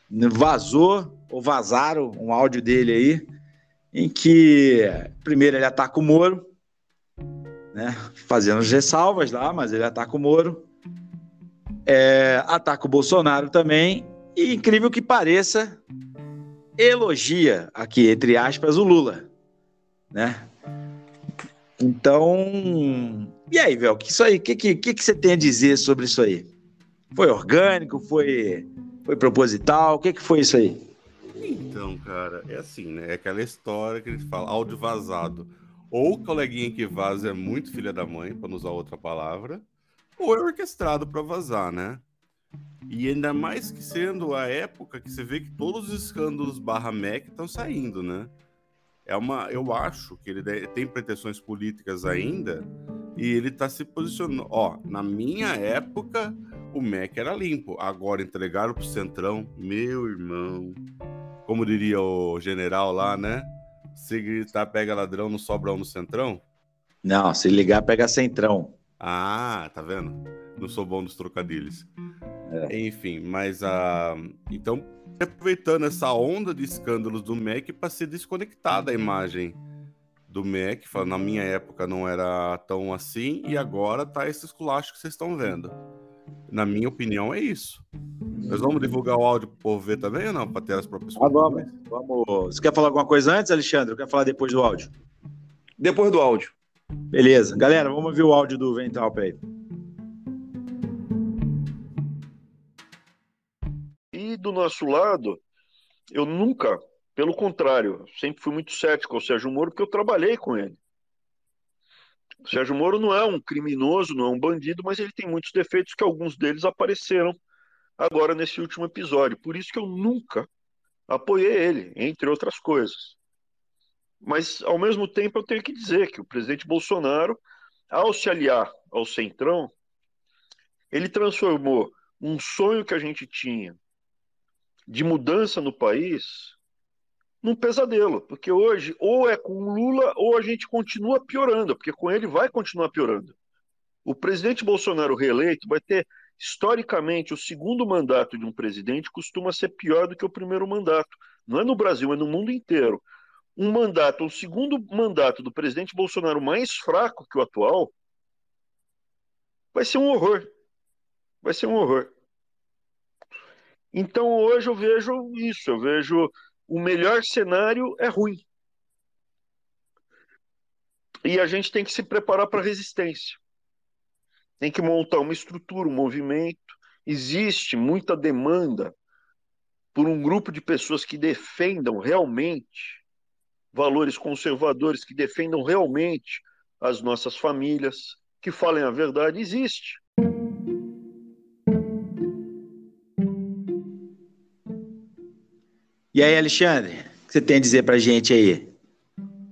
vazou ou vazaram um áudio dele aí, em que primeiro ele ataca o Moro, né, fazendo as ressalvas lá, mas ele ataca o Moro, é, ataca o Bolsonaro também, e incrível que pareça, elogia aqui, entre aspas, o Lula, né? Então, e aí, Vel, que isso aí, o que, que, que, você tem a dizer sobre isso aí? Foi orgânico? Foi, foi proposital? O que, que foi isso aí? Então, cara, é assim, né? É aquela história que a gente fala, áudio vazado. Ou o coleguinha que vaza é muito filha da mãe, para não usar outra palavra, ou é orquestrado para vazar, né? E ainda mais que sendo a época que você vê que todos os escândalos barra Mac estão saindo, né? é uma, eu acho que ele tem pretensões políticas ainda e ele está se posicionando. Ó, na minha época o MEC era limpo, agora entregaram pro Centrão, meu irmão. Como diria o general lá, né? Se gritar pega ladrão, não sobra um no Centrão? Não, se ligar pega Centrão. Ah, tá vendo? Não sou bom nos trocadilhos. É. Enfim, mas a. Uh, então, aproveitando essa onda de escândalos do MEC para ser desconectada a imagem do MEC, falando na minha época não era tão assim, e agora tá esse esculacho que vocês estão vendo. Na minha opinião, é isso. Nós vamos divulgar o áudio para o povo ver também ou não? Para ter as próprias ah, vamos, vamos. Você quer falar alguma coisa antes, Alexandre? Ou quer falar depois do áudio? Depois do áudio. Beleza. Galera, vamos ouvir o áudio do Ventral aí. E do nosso lado, eu nunca, pelo contrário, sempre fui muito cético ao Sérgio Moro, porque eu trabalhei com ele. O Sérgio Moro não é um criminoso, não é um bandido, mas ele tem muitos defeitos que alguns deles apareceram agora nesse último episódio. Por isso que eu nunca apoiei ele, entre outras coisas. Mas, ao mesmo tempo, eu tenho que dizer que o presidente Bolsonaro, ao se aliar ao Centrão, ele transformou um sonho que a gente tinha de mudança no país num pesadelo, porque hoje ou é com Lula ou a gente continua piorando, porque com ele vai continuar piorando. O presidente Bolsonaro reeleito vai ter historicamente o segundo mandato de um presidente costuma ser pior do que o primeiro mandato. Não é no Brasil, é no mundo inteiro um mandato, o segundo mandato do presidente Bolsonaro mais fraco que o atual, vai ser um horror. Vai ser um horror. Então hoje eu vejo isso, eu vejo o melhor cenário é ruim. E a gente tem que se preparar para resistência. Tem que montar uma estrutura, um movimento. Existe muita demanda por um grupo de pessoas que defendam realmente valores conservadores que defendam realmente as nossas famílias, que falem a verdade, existe. E aí, Alexandre, o que você tem a dizer pra gente aí?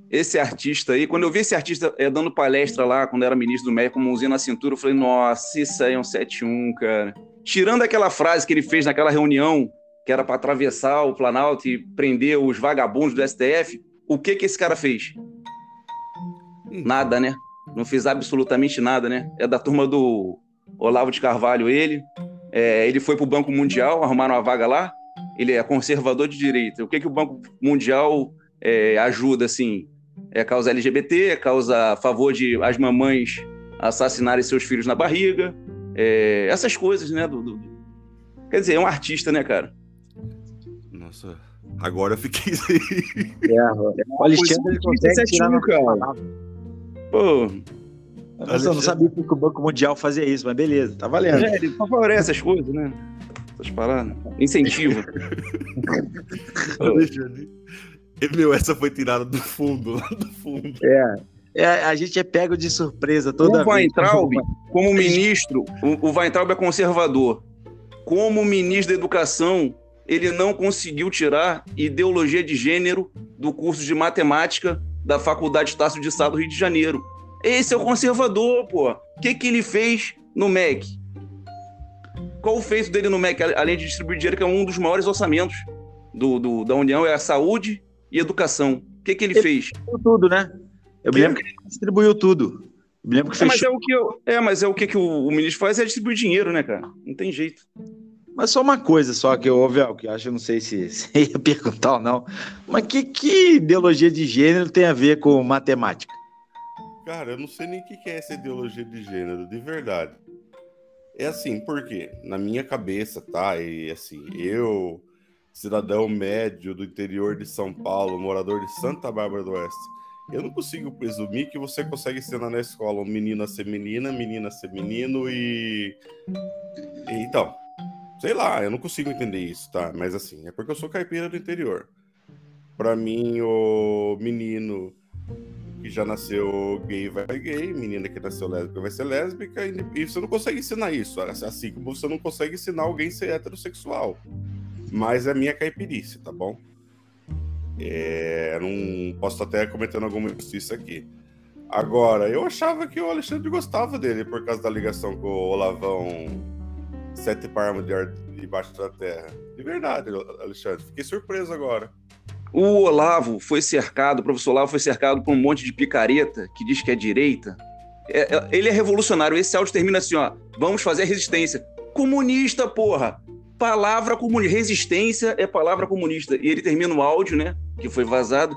Esse artista aí, quando eu vi esse artista é, dando palestra lá, quando era ministro do MEC, com mãozinha na cintura, eu falei, nossa, isso aí é um 7-1, cara. Tirando aquela frase que ele fez naquela reunião, que era para atravessar o Planalto e prender os vagabundos do STF, o que que esse cara fez? Nada, né? Não fez absolutamente nada, né? É da turma do Olavo de Carvalho, ele. É, ele foi para o Banco Mundial, arrumaram uma vaga lá. Ele é conservador de direita. O que que o Banco Mundial é, ajuda, assim? É causa LGBT, é causa a favor de as mamães assassinarem seus filhos na barriga. É, essas coisas, né? Do, do... Quer dizer, é um artista, né, cara? Nossa, Agora eu fiquei. é, o Alexandre consegue tirar na cara. Pô. Eu não sabia que o Banco Mundial fazia isso, mas beleza, tá valendo. É, ele favorece essas coisas, né? Essas paradas. Incentivo. Alexandre. Meu, essa foi tirada do fundo, lá do fundo. É. É, a gente é pego de surpresa toda o Weintraub, como ministro, o, o Weintraub é conservador. Como ministro da Educação, ele não conseguiu tirar ideologia de gênero do curso de matemática da Faculdade Estácio de Sá do Rio de Janeiro. Esse é o conservador, pô. O que, que ele fez no MEC? Qual o feito dele no MEC, além de distribuir dinheiro, que é um dos maiores orçamentos do, do da União, é a saúde e educação. O que, que ele, ele fez? Tudo, né? Eu me lembro que ele distribuiu tudo. Eu me lembro que é, mas é o que eu, é, mas é o que, que o, o ministro faz é distribuir dinheiro, né, cara? Não tem jeito. Mas só uma coisa só que eu ouvi, que eu acho, eu não sei se você ia perguntar ou não, mas que, que ideologia de gênero tem a ver com matemática? Cara, eu não sei nem o que é essa ideologia de gênero, de verdade. É assim, porque na minha cabeça, tá? E assim, eu, cidadão médio do interior de São Paulo, morador de Santa Bárbara do Oeste, eu não consigo presumir que você consegue ensinar na escola um menino a ser menina, menina a ser menino e. e então, Sei lá, eu não consigo entender isso, tá? Mas assim, é porque eu sou caipira do interior. Pra mim, o menino que já nasceu gay vai gay, menina que nasceu lésbica vai ser lésbica, e você não consegue ensinar isso, assim como você não consegue ensinar alguém ser heterossexual. Mas é minha caipirice, tá bom? É, não posso até cometendo alguma injustiça aqui. Agora, eu achava que o Alexandre gostava dele por causa da ligação com o Olavão Sete Parmas de ar debaixo da terra. De verdade, Alexandre. Fiquei surpreso agora. O Olavo foi cercado, o professor Olavo foi cercado por um monte de picareta que diz que é direita. É, é, ele é revolucionário. Esse áudio termina assim, ó. Vamos fazer resistência. Comunista, porra! Palavra comunista. Resistência é palavra comunista. E ele termina o áudio, né? Que foi vazado.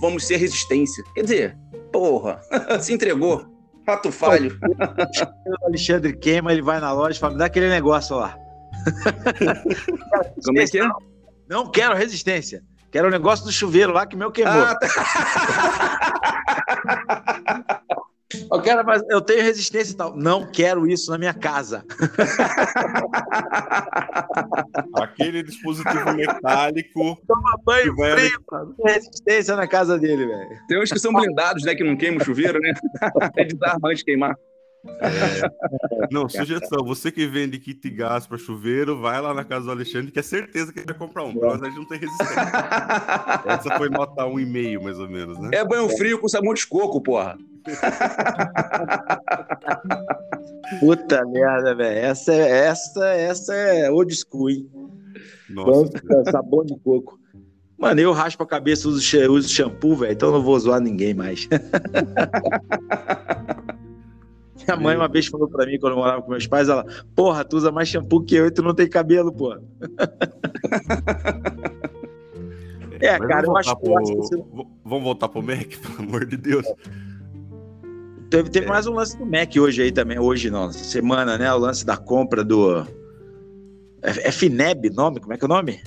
Vamos ser resistência. Quer dizer, porra, se entregou. Rato falho. O Alexandre queima, ele vai na loja e fala: me dá aquele negócio lá. Como é que é? Não quero resistência. Quero o negócio do chuveiro lá que meu queimou. Ah, tá. Eu, quero, mas eu tenho resistência e tal. Não quero isso na minha casa. Aquele dispositivo metálico. Toma banho Que frio. Tem resistência na casa dele, velho. Tem uns que são blindados, né? Que não queimam o chuveiro, né? É desarma antes queimar. Não, sugestão. Você que vende kit gás para chuveiro, vai lá na casa do Alexandre, que é certeza que ele vai comprar um. Pelo menos a gente não tem resistência. Essa foi nota 1,5, mais ou menos, né? É banho frio com sabão de coco, porra. Puta merda, velho. Essa, é- essa, essa é old school, hein? Nossa, Nossa, sabão de coco. Mano, eu raspo a cabeça, uso, uso shampoo, velho, então não vou zoar ninguém mais. Minha mãe uma vez falou pra mim, quando eu morava com meus pais, ela, porra, tu usa mais shampoo que eu e tu não tem cabelo, porra. É, Mas cara, eu acho, acho que pro- você- Vamos voltar pro Mac, pelo amor de Deus. teve, teve mais um lance do Mac hoje aí também, hoje não, essa semana, né? O lance da compra do. É, é FINEB nome? Como é que é o nome?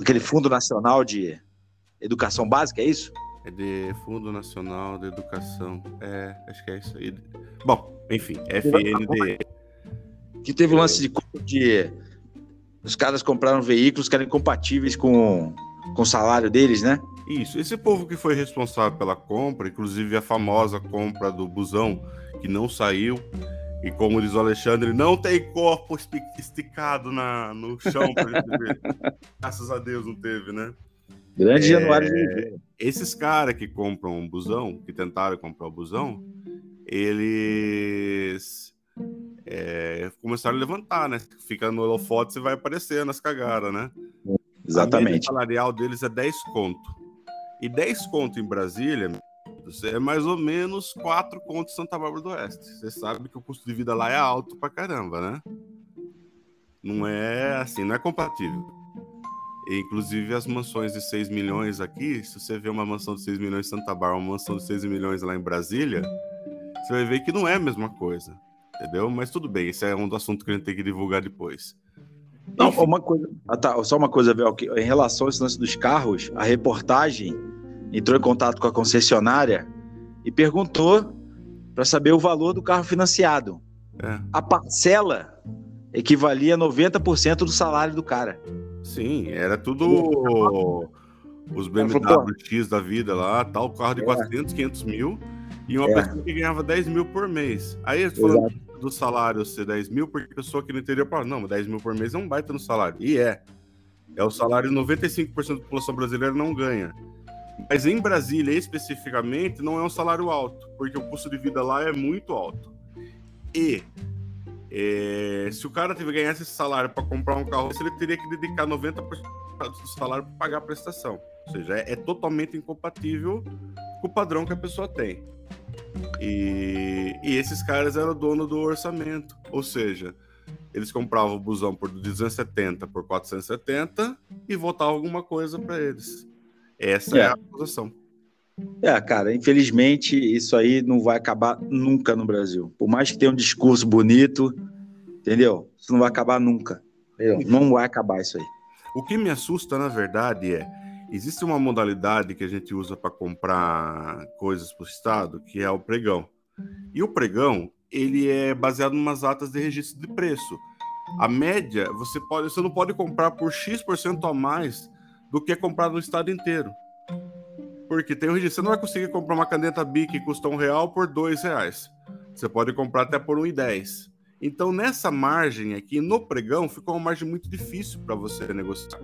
Aquele Fundo Nacional de Educação Básica, é isso? É de Fundo Nacional de Educação. É, acho que é isso aí. Bom, enfim, FNDE. Que teve o lance de de. Os caras compraram veículos que eram incompatíveis com, com o salário deles, né? Isso, esse povo que foi responsável pela compra, inclusive a famosa compra do busão, que não saiu, e como diz o Alexandre, não tem corpo esticado na, no chão. Graças a Deus não teve, né? Grande É, Januário. Esses caras que compram um busão, que tentaram comprar o busão, eles é, começaram a levantar, né? Fica no holofote e vai aparecendo as cagadas, né? A Exatamente. salarial deles é 10 conto. E 10 conto em Brasília é mais ou menos 4 conto em Santa Bárbara do Oeste. Você sabe que o custo de vida lá é alto pra caramba, né? Não é assim, não é compatível. E, inclusive as mansões de 6 milhões aqui, se você vê uma mansão de 6 milhões em Santa Bárbara, uma mansão de 6 milhões lá em Brasília, você vai ver que não é a mesma coisa. Entendeu? Mas tudo bem, esse é um do assunto que a gente tem que divulgar depois. Não, uma coisa. Ah, tá, só uma coisa, Vel, em relação a esse lance dos carros, a reportagem entrou em contato com a concessionária e perguntou para saber o valor do carro financiado. É. A parcela equivalia a 90% do salário do cara. Sim, era tudo os BMW. X da vida lá, tal, carro de É. 400, 500 mil, e uma É. pessoa que ganhava 10 mil por mês. Aí tô falando do salário ser 10 mil, porque a pessoa aqui no interior fala, não, mas 10 mil por mês é um baita no salário. E é. É o salário que 95% da população brasileira não ganha. Mas em Brasília, especificamente, não é um salário alto, porque o custo de vida lá é muito alto. E é, se o cara tiver ganhasse esse salário para comprar um carro, ele teria que dedicar 90% do salário para pagar a prestação. Ou seja, é, é totalmente incompatível com o padrão que a pessoa tem. E, e esses caras eram dono do orçamento. Ou seja, eles compravam o busão por 270 por 470 e votavam alguma coisa para eles. Essa é. É. a acusação. É, cara, infelizmente isso aí não vai acabar nunca no Brasil. Por mais que tenha um discurso bonito, entendeu? Isso não vai acabar nunca. entendeu? Não vai acabar isso aí. O que me assusta, na verdade, é existe uma modalidade que a gente usa para comprar coisas para o Estado, que é o pregão. E o pregão, ele é baseado em umas atas de registro de preço. A média, você, pode, você não pode comprar por X% a mais do que é comprado no estado inteiro. Porque tem o registro. Você não vai conseguir comprar uma caneta BIC que custa um real por dois reais. Você pode comprar até por um e dez. Então, nessa margem aqui, no pregão, ficou uma margem muito difícil para você negociar.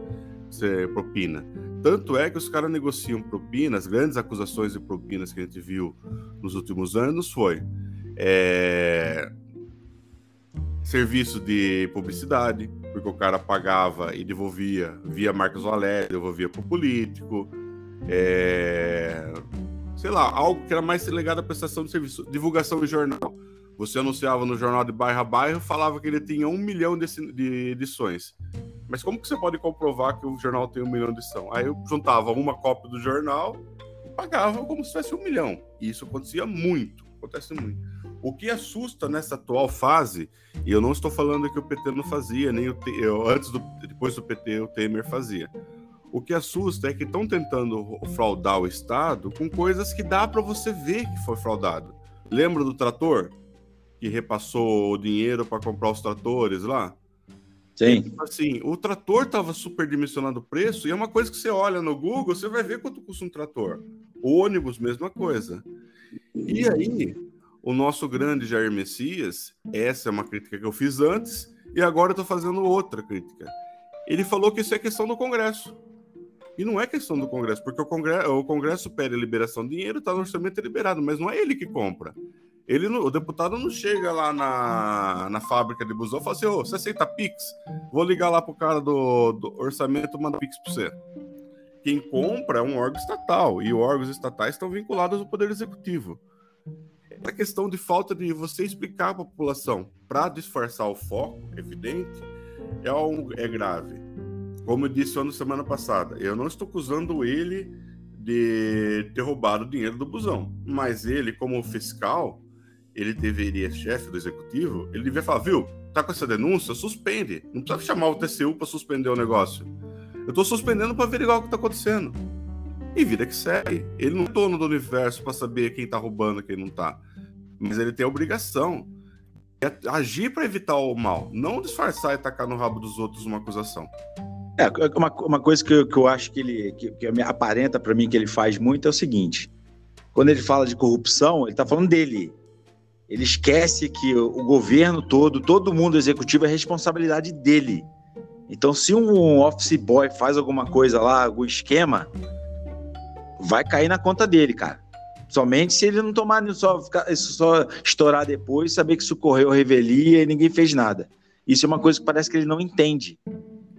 Você propina. Tanto é que os caras negociam propinas, grandes acusações de propinas que a gente viu nos últimos anos foi é, serviço de publicidade, porque o cara pagava e devolvia via Marcos Valério, devolvia para o político, é, sei lá, algo que era mais ligado à prestação de serviço, divulgação de jornal. Você anunciava no jornal de bairro a bairro, falava que ele tinha um milhão de, de edições. Mas como que você pode comprovar que o jornal tem um milhão de edição? Aí eu juntava uma cópia do jornal e pagava como se tivesse um milhão. E isso acontecia muito, acontece muito. O que assusta nessa atual fase, e eu não estou falando que o PT não fazia, nem o eu, antes do depois do PT o Temer fazia. O que assusta é que estão tentando fraudar o Estado com coisas que dá para você ver que foi fraudado. Lembra do trator que repassou o dinheiro para comprar os tratores lá? Sim. Tipo assim, o trator estava superdimensionando o preço, e é uma coisa que você olha no Google, você vai ver quanto custa um trator. O ônibus, mesma coisa. E aí, o nosso grande Jair Messias, essa é uma crítica que eu fiz antes, e agora eu estou fazendo outra crítica. Ele falou que isso é questão do Congresso. E não é questão do Congresso, porque o Congresso, o Congresso pede a liberação de dinheiro, está no orçamento liberado, mas não é ele que compra. Ele, o deputado não chega lá na, na fábrica de busão e fala assim: oh, você aceita Pix? Vou ligar lá pro cara do, do orçamento manda Pix para você. Quem compra é um órgão estatal e órgãos estatais estão vinculados ao Poder Executivo. Essa questão de falta de você explicar à população para disfarçar o foco, evidente, é, um, é grave. Como eu disse ano semana passada, eu não estou acusando ele de ter roubado o dinheiro do busão, mas ele, como fiscal, ele deveria, chefe do executivo, ele deveria falar, viu, tá com essa denúncia, suspende. Não precisa chamar o TCU para suspender o negócio. Eu tô suspendendo para averiguar o que tá acontecendo. E vida que segue. Ele não é dono do universo para saber quem tá roubando quem não tá. Mas ele tem a obrigação de agir para evitar o mal, não disfarçar e tacar no rabo dos outros uma acusação. É, uma, uma coisa que eu, que eu acho que ele que, que aparenta para mim que ele faz muito é o seguinte: quando ele fala de corrupção, ele tá falando dele. Ele esquece que o governo todo, todo mundo executivo é responsabilidade dele. Então, se um office boy faz alguma coisa lá, algum esquema, vai cair na conta dele, cara. Somente se ele não tomar só, isso só estourar depois, saber que isso revelia e ninguém fez nada. Isso é uma coisa que parece que ele não entende.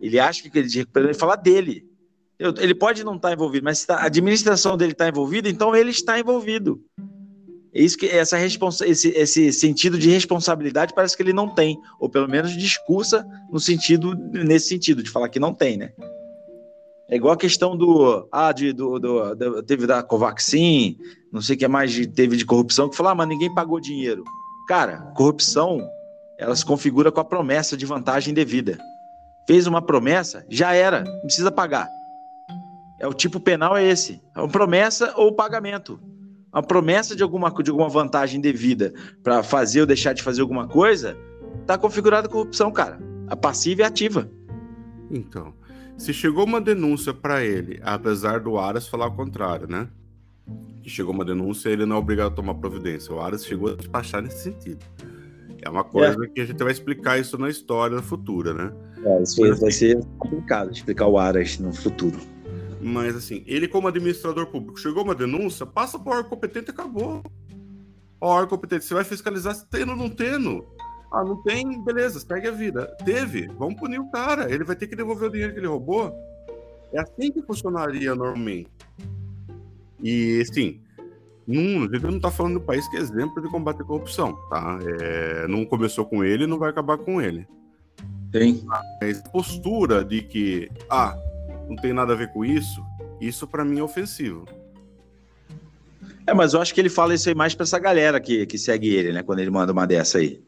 Ele acha que ele ele fala dele. Ele pode não estar envolvido, mas se a administração dele está envolvida, então ele está envolvido. É isso que essa esse, esse sentido de responsabilidade parece que ele não tem, ou pelo menos discursa no sentido nesse sentido de falar que não tem, né? É igual a questão do ah de, do, do, do teve da Covaxin, não sei o que mais de, teve de corrupção que falou, ah, mas ninguém pagou dinheiro. Cara, corrupção ela se configura com a promessa de vantagem devida. Fez uma promessa, já era, não precisa pagar. É o tipo penal é esse, é uma promessa ou pagamento a promessa de alguma, de alguma vantagem devida para fazer ou deixar de fazer alguma coisa, tá configurada corrupção, cara. A passiva e a ativa. Então, se chegou uma denúncia para ele, apesar do Aras falar o contrário, né? Que chegou uma denúncia, ele não é obrigado a tomar providência. O Aras chegou a despachar nesse sentido. É uma coisa é. que a gente vai explicar isso na história futura, né? É, isso Mas, vai assim, ser complicado explicar o Aras no futuro. Mas assim, ele como administrador público, chegou uma denúncia, passa para o órgão competente e acabou. O órgão competente, você vai fiscalizar se tendo ou não tendo. Ah, não tem, beleza, segue a vida. Teve, vamos punir o cara. Ele vai ter que devolver o dinheiro que ele roubou. É assim que funcionaria normalmente. E, assim, não, a gente não está falando do país que é exemplo de combate à corrupção, tá? É, não começou com ele, não vai acabar com ele. Tem. Mas a postura de que, ah, não tem nada a ver com isso, isso para mim é ofensivo. É, mas eu acho que ele fala isso aí mais para essa galera que, que segue ele, né? Quando ele manda uma dessa aí.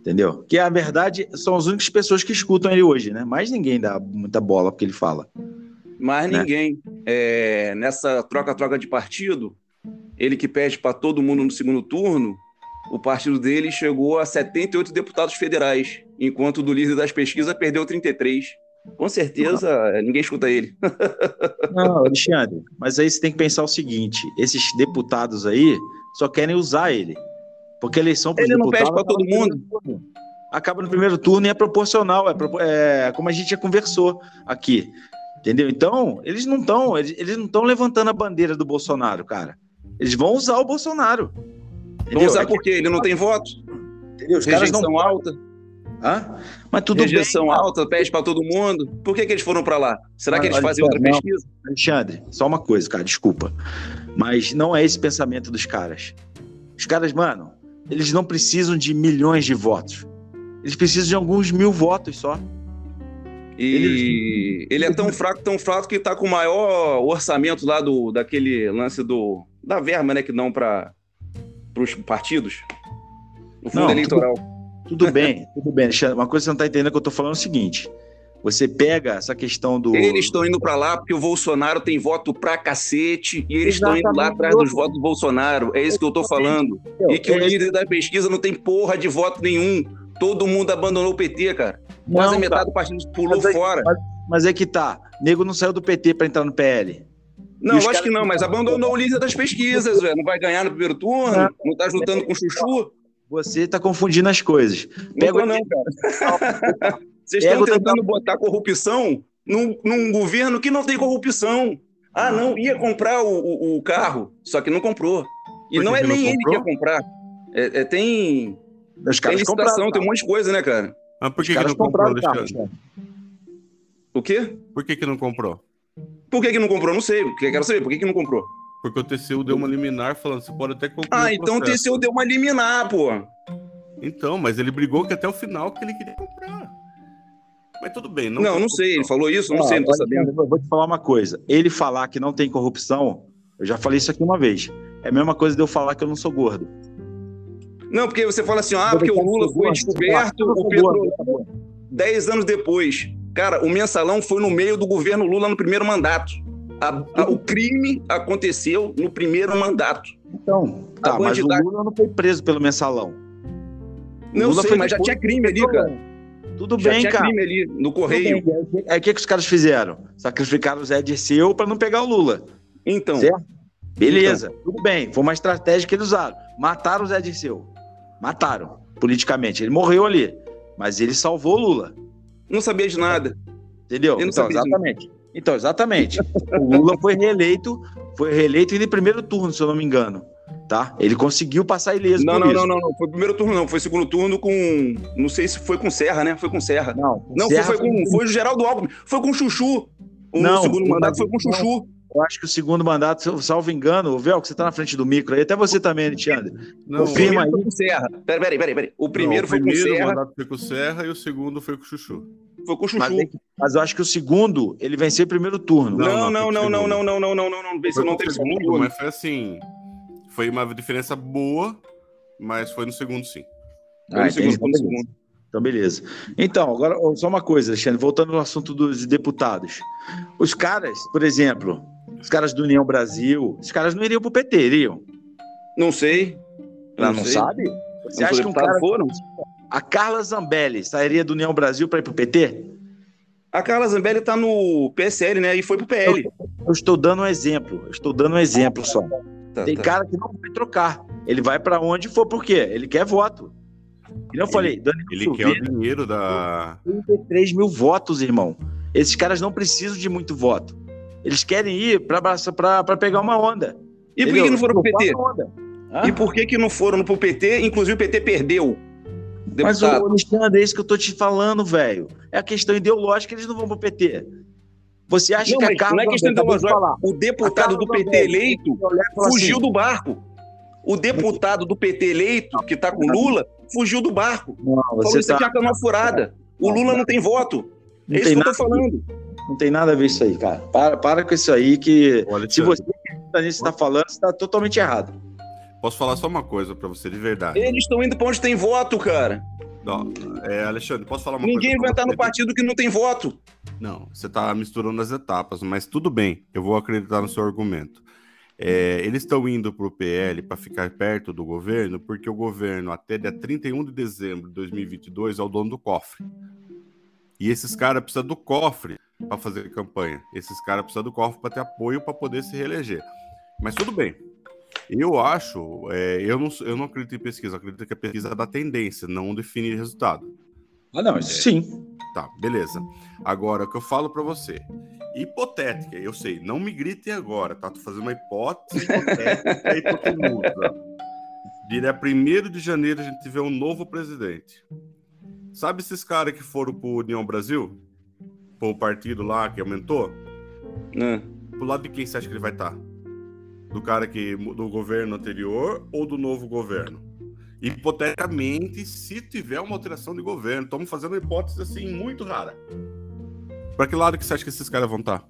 Entendeu? Que a verdade são as únicas pessoas que escutam ele hoje, né? Mais ninguém dá muita bola porque ele fala. Mais né? ninguém. É, nessa troca-troca de partido, ele que pede para todo mundo no segundo turno, o partido dele chegou a 78 deputados federais, enquanto o do líder das pesquisas perdeu 33. Com certeza, ninguém escuta ele. Não, Alexandre, mas aí você tem que pensar o seguinte: esses deputados aí só querem usar ele. Porque a eleição Ele não pede para todo mundo. Acaba no primeiro turno e é proporcional. É, é, como a gente já conversou aqui. Entendeu? Então, eles não estão eles, eles não estão levantando a bandeira do Bolsonaro, cara. Eles vão usar o Bolsonaro. Vão usar por quê? Ele não tem voto? Entendeu? Os caras Rejeição não alta. Hã? Mas tudo Rejeição bem. alta, pede pra todo mundo. Por que, que eles foram pra lá? Será que Mas, eles fazem outra não. pesquisa? Alexandre, só uma coisa, cara, desculpa. Mas não é esse pensamento dos caras. Os caras, mano, eles não precisam de milhões de votos. Eles precisam de alguns mil votos só. E ele é tão fraco, tão fraco que tá com o maior orçamento lá do daquele lance do da verba, né, que dão para os partidos. No fundo Não, eleitoral. Tudo bem, tudo bem. Uma coisa que você não tá entendendo é que eu tô falando é o seguinte. Você pega essa questão do. Eles estão indo para lá porque o Bolsonaro tem voto pra cacete e eles estão indo lá atrás dos votos do Bolsonaro. É isso que eu tô falando. E que o É- líder da pesquisa não tem porra de voto nenhum. Todo mundo abandonou o PT, cara. Quase a Não, metade cara. do partido pulou Mas é- fora. Mas, mas é que tá. Nego não saiu do PT pra entrar no PL. Não, acho que não, mas abandonou o líder das pesquisas, velho. Não vai ganhar no primeiro turno, Não. não tá juntando com o Chuchu. Você tá confundindo as coisas. Pega Não, não, cara. Vocês estão tentando botar corrupção num, num governo que não tem corrupção. Ah, não, ia comprar o, o- o carro, só que não comprou. E Por que não é não nem ele que ia comprou? comprar. É, é, tem, Os tem caras licitação, compraram. tem um monte de coisa, né, cara? Mas por que, que não comprou, carro, Alexandre? O quê? Por que, que não comprou? Por que, que não comprou? Não sei. Porque quero saber. Por que, que não comprou? Porque o TCU deu uma liminar falando você pode até concluir Ah, o então o processo. TCU deu uma liminar, pô. Então, mas ele brigou que até o final que ele queria comprar. Mas tudo bem. Não, Não, não sei. Ele falou isso? Não sei, não tô sabendo. Eu vou te falar uma coisa. Ele falar que não tem corrupção, eu já falei isso aqui uma vez. É a mesma coisa de eu falar que eu não sou gordo. Não, porque você fala assim, ah, porque o Lula foi descoberto, o Pedro 10 anos depois. Cara, o mensalão foi no meio do governo Lula no primeiro mandato. A- a- o crime aconteceu no primeiro mandato. Então, tá, mas o Lula não foi preso pelo mensalão. Não Lula sei, foi mas já tinha crime ali, cara. Tudo Já bem, tinha cara. crime ali no correio. Aí o que, que os caras fizeram? Sacrificaram o Zé Dirceu para não pegar o Lula. Então, Certo? Beleza, tudo bem. Foi uma estratégia que eles usaram. Mataram o Zé Dirceu. Mataram, politicamente. Ele morreu ali. Mas ele salvou o Lula. não sabia de nada. Entendeu? Então, exatamente. Então, exatamente. o Lula foi reeleito, foi reeleito em primeiro turno, se eu não me engano. Tá? Ele conseguiu passar ileso Não, por não, isso. não, não, não. Foi primeiro turno, não. Foi segundo turno com. Não sei se foi com Serra, né? Foi com Serra. Não, Não, Serra foi, foi com. Foi o Geraldo Alckmin. Foi com o Chuchu. O Não, segundo mandato foi com o. Chuchu. Eu acho que o segundo mandato, se eu- salvo engano, o Velco, você tá na frente do micro aí, até você também, Alexandre. Não, O Confirma primeiro aí. foi com o Serra. Peraí, peraí, peraí. peraí. O primeiro não, foi o com o primeiro Serra, mandato foi com o Serra e o segundo foi com o Chuchu. Foi com o Chuchu. Mas, é mas eu acho que o segundo, ele venceu em primeiro turno. Não, Não, não, não, não, não, segundo. não, não, não, não, não, não. Venceu, não o teve segundo, segundo. mas foi assim. Foi uma diferença boa, mas foi no segundo sim. Foi no Ah, segundo, entendi. foi no segundo. Então, beleza. Então, agora, só uma coisa, Alexandre, voltando ao assunto dos deputados. Os caras, por exemplo, os caras do União Brasil, os caras não iriam pro PT, iriam? Não sei. Não, não sei. sabe? Você Não acha que um cara. foram? A Carla Zambelli sairia do União Brasil para ir pro PT? A Carla Zambelli tá no PSL, né? E foi pro PL. Eu estou dando um exemplo. Eu estou dando um exemplo só. Tá, Tem tá. cara que não vai trocar. Ele vai para onde for, por quê? Ele quer voto. E eu Ele- falei, Danilo Ele quer Silveira, o dinheiro da. 33 mil votos, irmão. Esses caras não precisam de muito voto. Eles querem ir para pegar uma onda. E por que, que não foram pro PT? E por que, que não foram pro PT? Inclusive o PT perdeu. Mas, o Deputado. Alexandre, é isso que eu tô te falando, velho. É a questão ideológica, eles não vão pro PT. Você acha Não, que a Carla não é questão ideológica. falar. O deputado do PT eleito fugiu do barco. O deputado do PT eleito, que tá com Lula, fugiu do barco. Não, Falou você isso aqui tá... é uma furada. O Lula não tem voto. não, É isso que eu tô falando. não tem nada a ver isso aí, cara. Para, para com isso aí que... Olha, Se você que tá falando, você tá totalmente errado. Posso falar só uma coisa pra você de verdade? Eles estão indo pra onde tem voto, cara. Não, é, Alexandre, posso falar uma Ninguém coisa? vai pra entrar no partido que não tem voto. Não, você está misturando as etapas, mas tudo bem, eu vou acreditar no seu argumento. É, eles estão indo para o PL para ficar perto do governo, porque o governo, até dia 31 de dezembro de 2022, é o dono do cofre. E esses caras precisam do cofre para fazer campanha. Esses caras precisam do cofre para ter apoio para poder se reeleger. Mas tudo bem. Eu acho, é, eu, não, eu não acredito em pesquisa, acredito que a pesquisa dá tendência, não define resultado. Ah, não, isso sim. Tá, beleza. Agora, o que eu falo pra você. Hipotética, eu sei, não me gritem agora, tá? Tô fazendo uma hipótese hipotética e hipotenusa. Dia 1 de janeiro a gente tiver um novo presidente. Sabe esses caras que foram pro União Brasil? Pro partido lá que aumentou? Né? Pro lado de quem você acha que ele vai estar? Do cara que do governo anterior ou do novo governo? Hipoteticamente, se tiver uma alteração de governo, estamos fazendo uma hipótese assim muito rara. Para que lado que você acha que esses caras vão estar?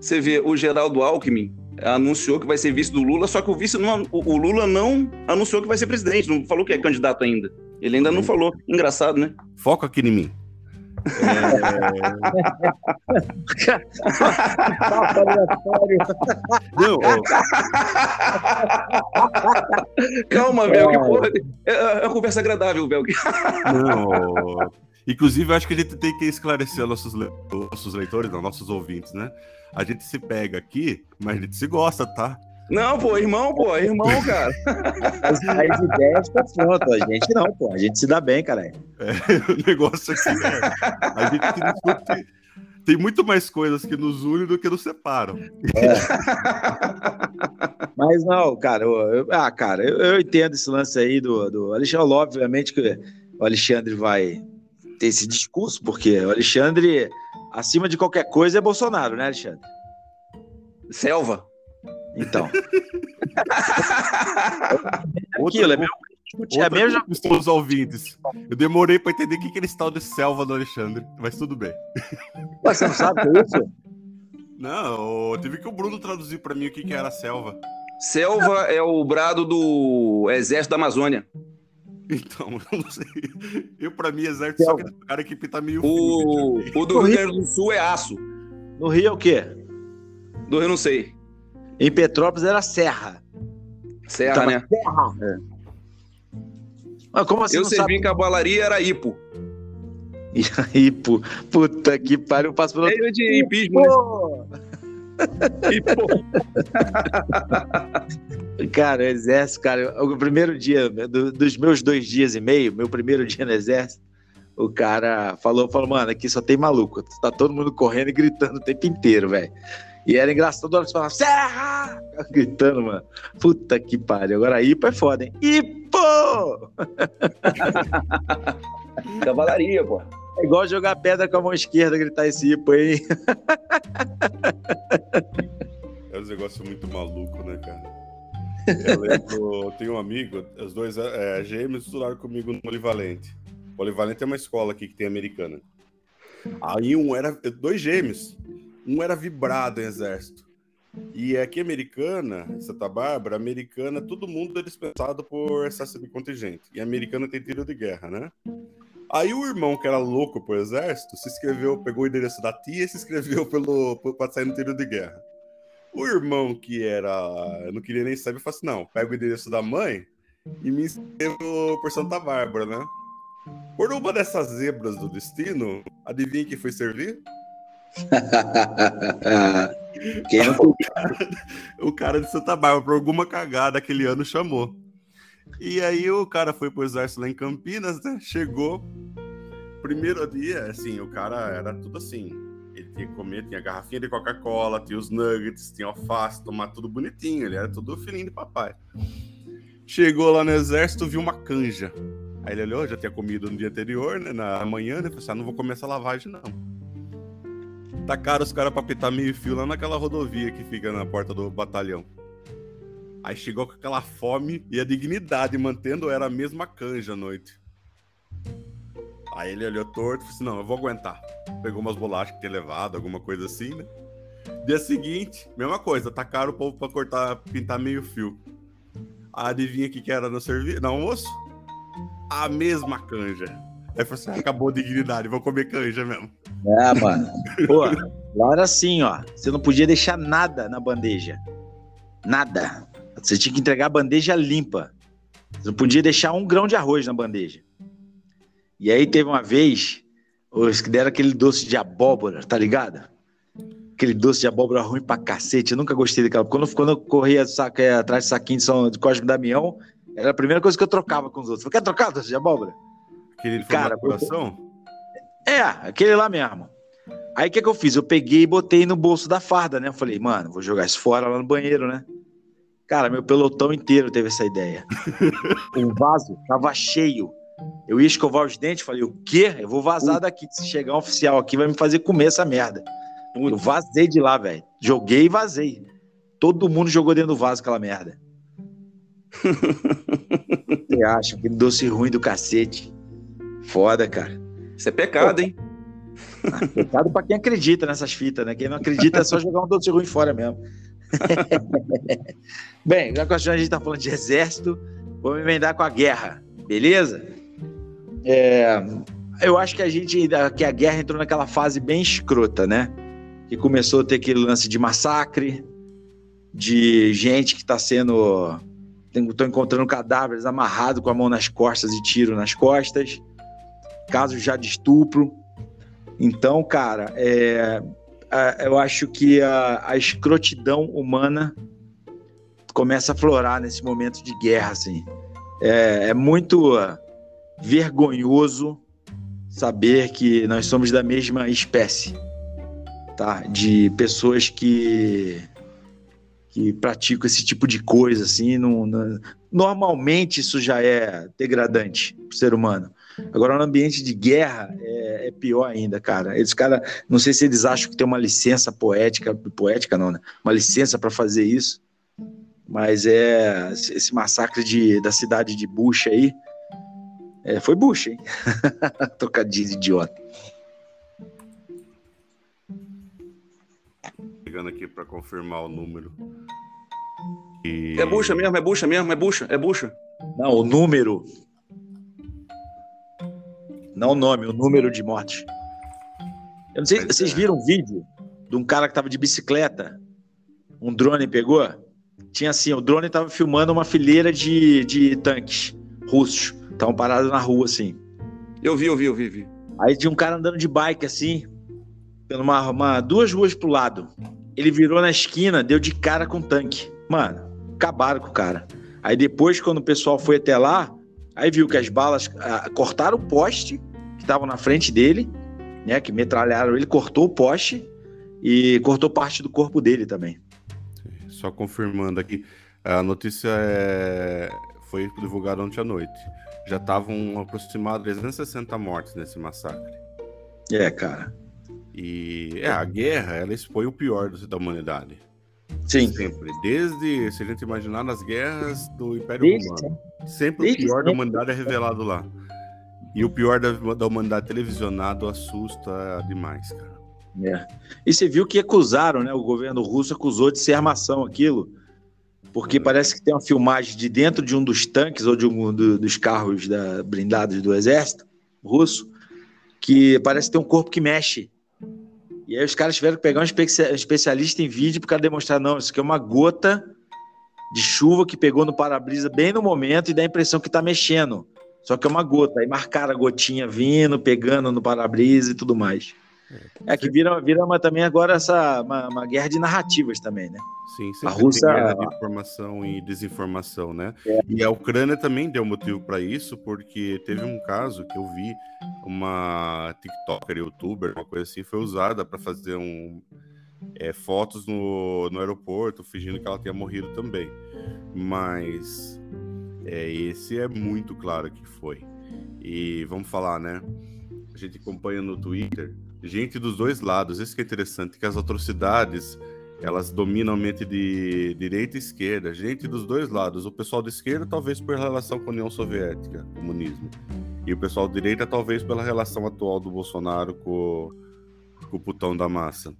Você vê, o Geraldo Alckmin anunciou que vai ser vice do Lula, só que o vice não, o Lula não anunciou que vai ser presidente, não falou que é candidato ainda. Ele ainda não falou. Engraçado, né? Foca aqui em mim. Não, ó, Calma, Belg. É, é uma conversa agradável, Belg. não. ó. Inclusive, eu acho que a gente tem que esclarecer nossos, le- nossos leitores, não, nossos ouvintes, né? A gente se pega aqui, mas a gente se gosta, tá? Não, pô, irmão, pô, irmão, cara. As, as ideias tá pronto. A gente não, pô. A gente se dá bem, cara. o negócio aqui é. A gente se discute. Tem muito mais coisas que nos unem do que nos separam. Mas não, cara. eu- eu- ah, cara, eu, eu entendo esse lance aí do, do Alexandre. Obviamente que o Alexandre vai ter esse discurso, porque o Alexandre, acima de qualquer coisa, é Bolsonaro, né, Alexandre? Selva. Então. Aquilo, é mesmo discutir. É mesmo os ouvintes. Eu demorei para entender o que que é esse tal de selva do Alexandre, mas tudo bem. Mas Você não sabe o que é isso? Não, eu tive que o Bruno traduzir para mim o que, que era selva. Selva é o brado do Exército da Amazônia. Então, eu não sei. Eu, para mim, exército só que esse cara que tá meio. O, o do Rio Grande do Sul é aço. No Rio é o quê? Do Rio não sei. Em Petrópolis era Serra. Serra, mas né? Serra. Mas como assim Eu servi em cavalaria, era aí, pu- puta que pariu, eu passo pelo É de hipismo, né? Cara, o exército, cara, o primeiro dia, do- dos meus dois dias e meio, meu primeiro dia no exército, o cara falou, falou, mano, aqui só tem maluco, tá todo mundo correndo e gritando o tempo inteiro, velho. E era engraçado, toda hora você falava, Serra! Gritando, mano. Puta que pariu. Agora Ipo é foda, hein? Ipo! Cavalaria, pô. É igual jogar pedra com a mão esquerda, gritar esse Ipo, hein? É um negócio muito maluco, né, cara? Eu lembro, tem um amigo, os dois é, gêmeos estudaram comigo no Polivalente. Polivalente é uma escola aqui que tem americana. Aí um era, dois gêmeos, um era vibrado em exército. E aqui americana, Santa Bárbara, americana, todo mundo é dispensado por excesso de contingente. E americana tem tiro de guerra, né? Aí o irmão, que era louco pro exército, se inscreveu, pegou o endereço da tia e se inscreveu pelo, pra sair no tiro de guerra. O irmão que era. Não queria nem saber, falou assim: não, pega o endereço da mãe e me inscrevo por Santa Bárbara, né? Por uma dessas zebras do destino, adivinha quem foi servir? Quem não O cara de Santa Bárbara, por alguma cagada, aquele ano chamou. E aí o cara foi pro exército lá em Campinas, né? Chegou. Primeiro dia, assim, o cara era tudo assim. Ele tinha que comer, tinha garrafinha de Coca-Cola, tinha os nuggets, tinha alface, tomar tudo bonitinho. Ele era tudo filhinho de papai. Chegou lá no exército, viu uma canja. Aí ele olhou, já tinha comido no dia anterior, né? Na manhã, né? Falou assim: ah, não vou comer essa lavagem, não. Tacaram os caras pra pitar meio fio lá naquela rodovia que fica na porta do batalhão. Aí chegou com aquela fome e a dignidade, mantendo era a mesma canja à noite. Aí ele olhou torto e falou assim: não, eu vou aguentar. Pegou umas bolachas que tinha levado, alguma coisa assim, né? Dia seguinte, mesma coisa, tacaram o povo pra cortar, pintar meio fio. Adivinha o que, que era no serviço? No almoço? A mesma canja. Aí falou assim: acabou a dignidade, vou comer canja mesmo. É, mano. Pô, lá era assim, ó. Você não podia deixar nada na bandeja. Nada. Você tinha que entregar a bandeja limpa. Você não podia deixar um grão de arroz na bandeja. E aí teve uma vez, os que deram aquele doce de abóbora, tá ligado? Aquele doce de abóbora ruim pra cacete. Eu nunca gostei daquela. Quando, quando eu corria saco, é, atrás de saquinho de, São, de Cosme Damião, era a primeira coisa que eu trocava com os outros. Quer trocar doce de abóbora? Aquele Cara, coração? É, aquele lá mesmo. Aí o que, que eu fiz? Eu peguei e botei no bolso da farda, né? Eu falei, mano, vou jogar isso fora lá no banheiro, né? Cara, meu pelotão inteiro teve essa ideia. o vaso tava cheio. Eu ia escovar os dentes, falei, o quê? Eu vou vazar daqui. Se chegar um oficial aqui, vai me fazer comer essa merda. Eu vazei de lá, velho. Joguei e vazei. Todo mundo jogou dentro do vaso aquela merda. Você acha? Que doce ruim do cacete. Foda, cara. Isso é pecado, hein? Ah, pecado pra quem acredita nessas fitas, né? Quem não acredita é só jogar um doce ruim fora mesmo. Bem, já que a gente tá falando de exército, vamos emendar com a guerra, beleza? É, eu acho que a gente que a guerra entrou naquela fase bem escrota, né? Que começou a ter aquele lance de massacre, de gente que está sendo estão encontrando cadáveres amarrados com a mão nas costas e tiro nas costas, casos já de estupro. Então, cara, é, eu acho que a, a escrotidão humana começa a florar nesse momento de guerra, assim. É, é muito vergonhoso saber que nós somos da mesma espécie, tá? De pessoas que que praticam esse tipo de coisa, assim, não, não, normalmente isso já é degradante para o ser humano. Agora, no ambiente de guerra, é, é pior ainda, cara. Eles, cara, não sei se eles acham que tem uma licença poética, poética não, né? Uma licença para fazer isso, mas é esse massacre de, da cidade de Bush aí, é, foi Bush, hein? Tocadinho de idiota. Chegando aqui para confirmar o número. E... É bucha mesmo, é bucha mesmo, é bucha, é bucha. Não, o número. Não o nome, o número de mortes. Eu não sei, se vocês é. viram um vídeo de um cara que tava de bicicleta, um drone pegou? Tinha assim, o drone tava filmando uma fileira de, de tanques russos. Estavam parados na rua, assim. Eu vi, eu vi, eu vi, vi. Aí tinha um cara andando de bike, assim, pelo uma, uma, duas ruas pro lado. Ele virou na esquina, deu de cara com o tanque. Mano, acabaram com o cara. Aí depois, quando o pessoal foi até lá, aí viu que as balas ah, cortaram o poste que estava na frente dele, né? Que metralharam ele, cortou o poste e cortou parte do corpo dele também. Só confirmando aqui, a notícia é... foi divulgada ontem à noite. Já estavam aproximados 360 mortes nesse massacre. É, cara. E é, a guerra, ela expõe o pior da humanidade. Sim. Sempre. Desde, se a gente imaginar, nas guerras do Império Desde, Romano. Sempre Desde o pior sempre. da humanidade é revelado lá. E o pior da, da humanidade televisionado assusta demais, cara. É. E você viu que acusaram, né? O governo russo acusou de ser armação aquilo. Porque é. parece que tem uma filmagem de dentro de um dos tanques ou de um do, dos carros da, blindados do exército russo, que parece ter um corpo que mexe. E aí os caras tiveram que pegar um especialista em vídeo para demonstrar, não, isso aqui é uma gota de chuva que pegou no para-brisa bem no momento e dá a impressão que está mexendo. Só que é uma gota. Aí marcaram a gotinha vindo, pegando no para-brisa e tudo mais. É, é que vira, vira uma, também agora essa, uma, uma guerra de narrativas também, né? Sim, a Rússia guerra de informação e desinformação, né? É. E a Ucrânia também deu motivo para isso, porque teve um caso que eu vi uma TikToker, YouTuber, uma coisa assim, foi usada para fazer um é, fotos no, no aeroporto, fingindo que ela tinha morrido também. Mas é, esse é muito claro que foi. E vamos falar, né? A gente acompanha no Twitter gente dos dois lados. Isso que é interessante, que as atrocidades elas dominam a mente de direita e esquerda, gente dos dois lados. O pessoal de esquerda, talvez por relação com a União Soviética, comunismo. E o pessoal de direita, talvez pela relação atual do Bolsonaro com, com o putão da massa.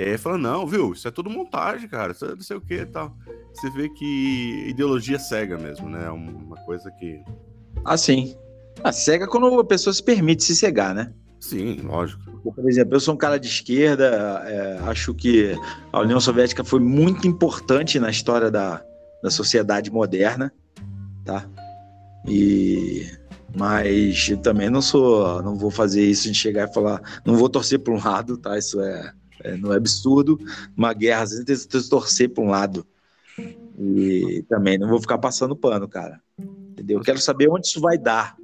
É, falando, não, viu, isso é tudo montagem, cara, isso é não sei o que e tal. Você vê que ideologia cega mesmo, né? É uma coisa que. Ah, sim. A ah, cega quando a pessoa se permite se cegar, né? Sim, lógico. Por exemplo, eu sou um cara de esquerda, é, acho que a União Soviética foi muito importante na história da, da sociedade moderna, tá? E mas eu também não sou, não vou fazer isso de chegar e falar, não vou torcer para um lado, tá? Isso é, é, não é absurdo. Uma guerra, às vezes tem que torcer para um lado. E também não vou ficar passando pano, cara. Entendeu? Eu quero saber onde isso vai dar.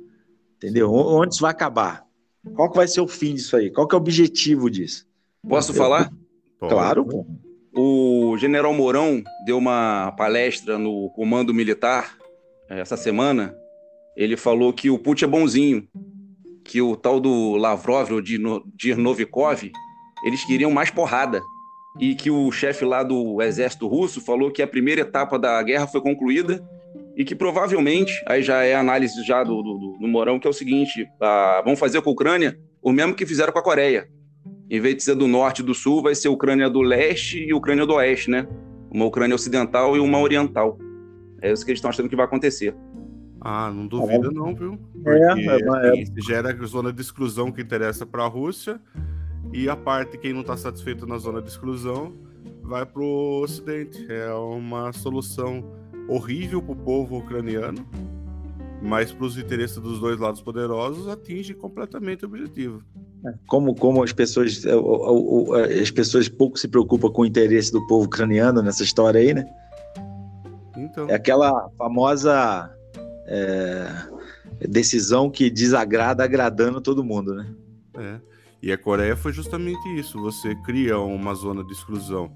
Entendeu? Onde isso vai acabar. Qual que vai ser o fim disso aí? Qual que é o objetivo disso? Posso falar? Claro, pô. O general Mourão deu uma palestra no Comando Militar eh, essa semana. Ele falou que o Putin é bonzinho, que o tal do Lavrov ou de Novikov, eles queriam mais porrada. E que o chefe lá do exército russo falou que a primeira etapa da guerra foi concluída e que provavelmente, aí já é análise já do, do, do- do Mourão, que é o seguinte, ah, vão fazer com a Ucrânia o mesmo que fizeram com a Coreia. Em vez de ser do norte e do sul, vai ser Ucrânia do leste e Ucrânia do oeste, né? Uma Ucrânia ocidental e uma oriental. É isso que eles estão achando que vai acontecer. Ah, não duvida não, viu? É, Porque é, mas é- assim, gera a zona de exclusão que interessa para a Rússia e a parte quem não está satisfeito na zona de exclusão vai para o Ocidente. É uma solução horrível para o povo ucraniano, mas para os interesses dos dois lados poderosos atinge completamente o objetivo. Como, como as pessoas o- o- as pessoas pouco se preocupam com o interesse do povo ucraniano nessa história aí, né? Então, É aquela famosa é, decisão que desagrada agradando todo mundo, né? É. E a Coreia foi justamente isso. Você cria uma zona de exclusão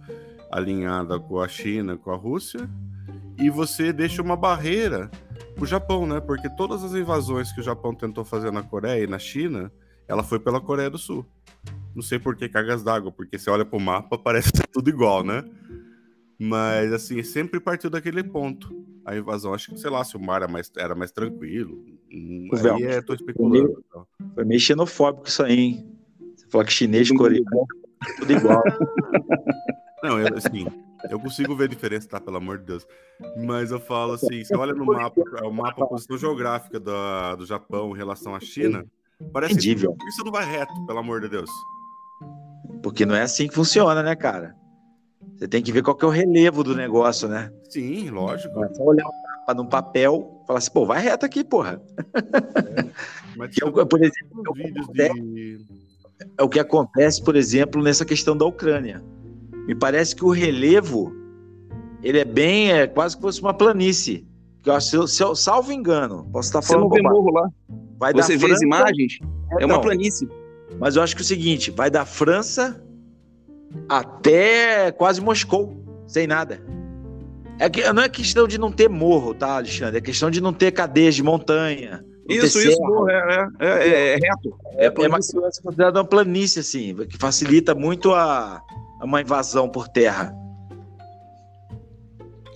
alinhada com a China, com a Rússia, e você deixa uma barreira pro Japão, né? Porque todas as invasões que o Japão tentou fazer na Coreia e na China, ela foi pela Coreia do Sul. Não sei por que cargas d'água, porque você olha pro mapa, parece ser tudo igual, né? Mas, assim, sempre partiu daquele ponto. A invasão, acho que, sei lá, se o mar era mais, era mais tranquilo. O. Aí é, tô especulando. então. Foi meio xenofóbico isso aí, hein? Falou que chinês, coreano, tudo igual. Não, eu, assim, eu consigo ver a diferença, tá? Pelo amor de Deus. Mas eu falo assim, você olha no mapa, o mapa, a posição geográfica da, do Japão em relação à China, parece que Entendível. isso não vai reto, pelo amor de Deus. Porque não é assim que funciona, né, cara? Você tem que ver qual que é o relevo do negócio, né? Sim, lógico. É só olhar o mapa num papel e falar assim, pô, vai reto aqui, porra. Mas Que é, tinha o- por exemplo, vídeos de. É o que acontece, por exemplo, nessa questão da Ucrânia. Me parece que o relevo ele é bem, é quase que fosse uma planície. Eu acho, se eu, se eu- salvo engano, posso estar Você falando não vê morro lá. Vai Você vê as França- imagens, é uma Não, planície. Mas eu acho que é o seguinte, vai da França até quase Moscou, sem nada. É que, não é questão de não ter morro, tá, Alexandre? É questão de não ter cadeias de montanha. Isso, isso, é, é, é, é reto. É, É é uma planície. considerada uma planície, assim, que facilita muito a, a uma invasão por terra.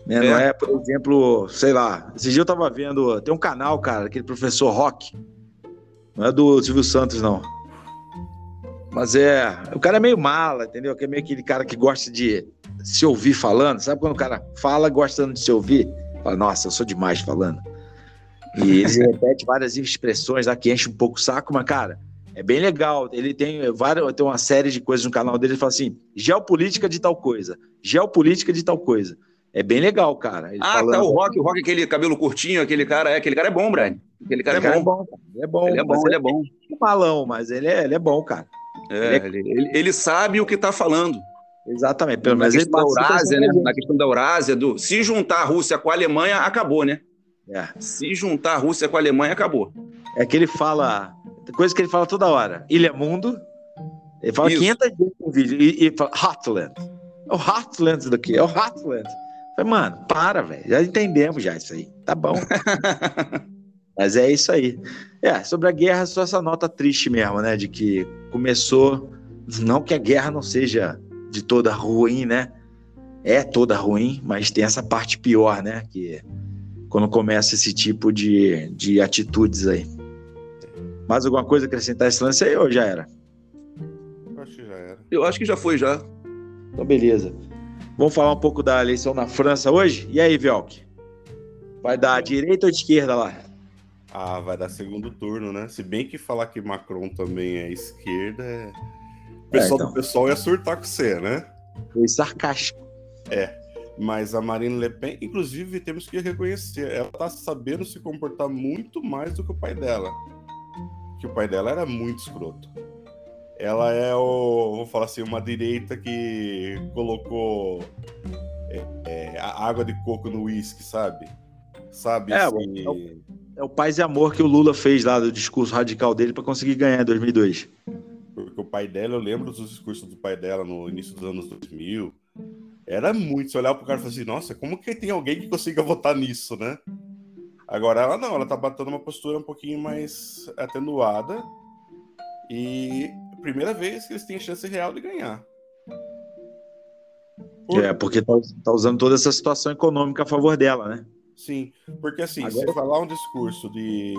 Né, Não É. é, por exemplo, sei lá. Esse dia eu tava vendo. Tem um canal, cara, aquele professor Rock. Não é do Silvio Santos, não. Mas é. O cara é meio mala, entendeu? Que é meio aquele cara que gosta de se ouvir falando. Sabe quando o cara fala gostando de se ouvir? Fala, nossa, eu sou demais falando. E ele repete várias expressões lá que enche um pouco o saco, mas, cara, é bem legal. Ele tem várias, tem uma série de coisas no canal dele. Ele fala assim: geopolítica de tal coisa, geopolítica de tal coisa. É bem legal, cara. Ele Ah, falando- tá, o Rock, o Rock, aquele cabelo curtinho, aquele cara, é, aquele cara é bom, Brian. Aquele cara Esse cara é bom. Ele é bom. Ele é bom, ele é bom. um malão, mas ele é, ele é bom, cara. É, ele, ele- ele sabe o que tá falando. Exatamente. Pelo na menos ele questão da participa Eurásia, né? Na questão da Eurásia, do, se juntar a Rússia com a Alemanha, acabou, né? É. Se juntar a Rússia com a Alemanha, acabou. É que ele fala. Coisa que ele fala toda hora. Ilha Mundo. Ele fala Isso. 500 vezes no vídeo. E, e fala Hotland. É o Hotland isso daqui. É o Hotland. Eu Falei, mano, para, velho. Já entendemos já isso aí. Tá bom. Mas é isso aí. É, sobre a guerra, só essa nota triste mesmo, né? De que começou. Não que a guerra não seja de toda ruim, né? É toda ruim, mas tem essa parte pior, né? Que quando começa esse tipo de, de atitudes aí. Mais alguma coisa a acrescentar esse lance aí ou já era? Acho que já era. Eu acho que já foi, já. Então, beleza. Vamos falar um pouco da eleição na França hoje? E aí, Velk? Vai dar direita ou esquerda lá? Ah, vai dar segundo turno, né? Se bem que falar que Macron também é esquerda, é... o pessoal então. do pessoal ia surtar com você, né? Foi sarcástico. Mas a Marine Le Pen, inclusive, temos que reconhecer, ela tá sabendo se comportar muito mais do que o pai dela. Que o pai dela era muito escroto. Ela é o, vou falar assim, uma direita que colocou é, é, a água de coco no uísque, sabe? Sabe? É, assim, é o paz e amor que o Lula fez lá do discurso radical dele para conseguir ganhar em 2002. Porque o pai dela, eu lembro dos discursos do pai dela no início dos anos 2000. Era muito. Você olhar pro cara e falar assim, nossa, como que tem alguém que consiga votar nisso, né? Agora ela não, ela tá batendo uma postura um pouquinho mais atenuada. E primeira vez que eles têm chance real de ganhar. Por... É, porque tá, tá, usando toda essa situação econômica a favor dela, né? Sim, porque assim, Agora... se falar um discurso de,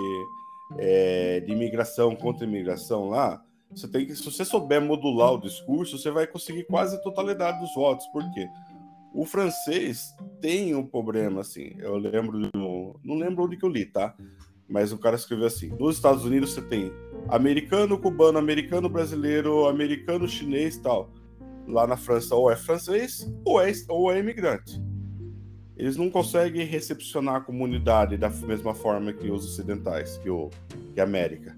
é, de imigração contra imigração lá, você tem que, se você souber modular o discurso, você vai conseguir quase a totalidade dos votos. Por quê? O francês tem um problema, assim. Eu lembro, não lembro onde que eu li, tá? Mas o cara escreveu assim: nos Estados Unidos você tem americano, cubano, americano, brasileiro, americano, chinês tal. Lá na França, ou é francês ou é, ou é imigrante. Eles não conseguem recepcionar a comunidade da mesma forma que os ocidentais, que, o, que a América.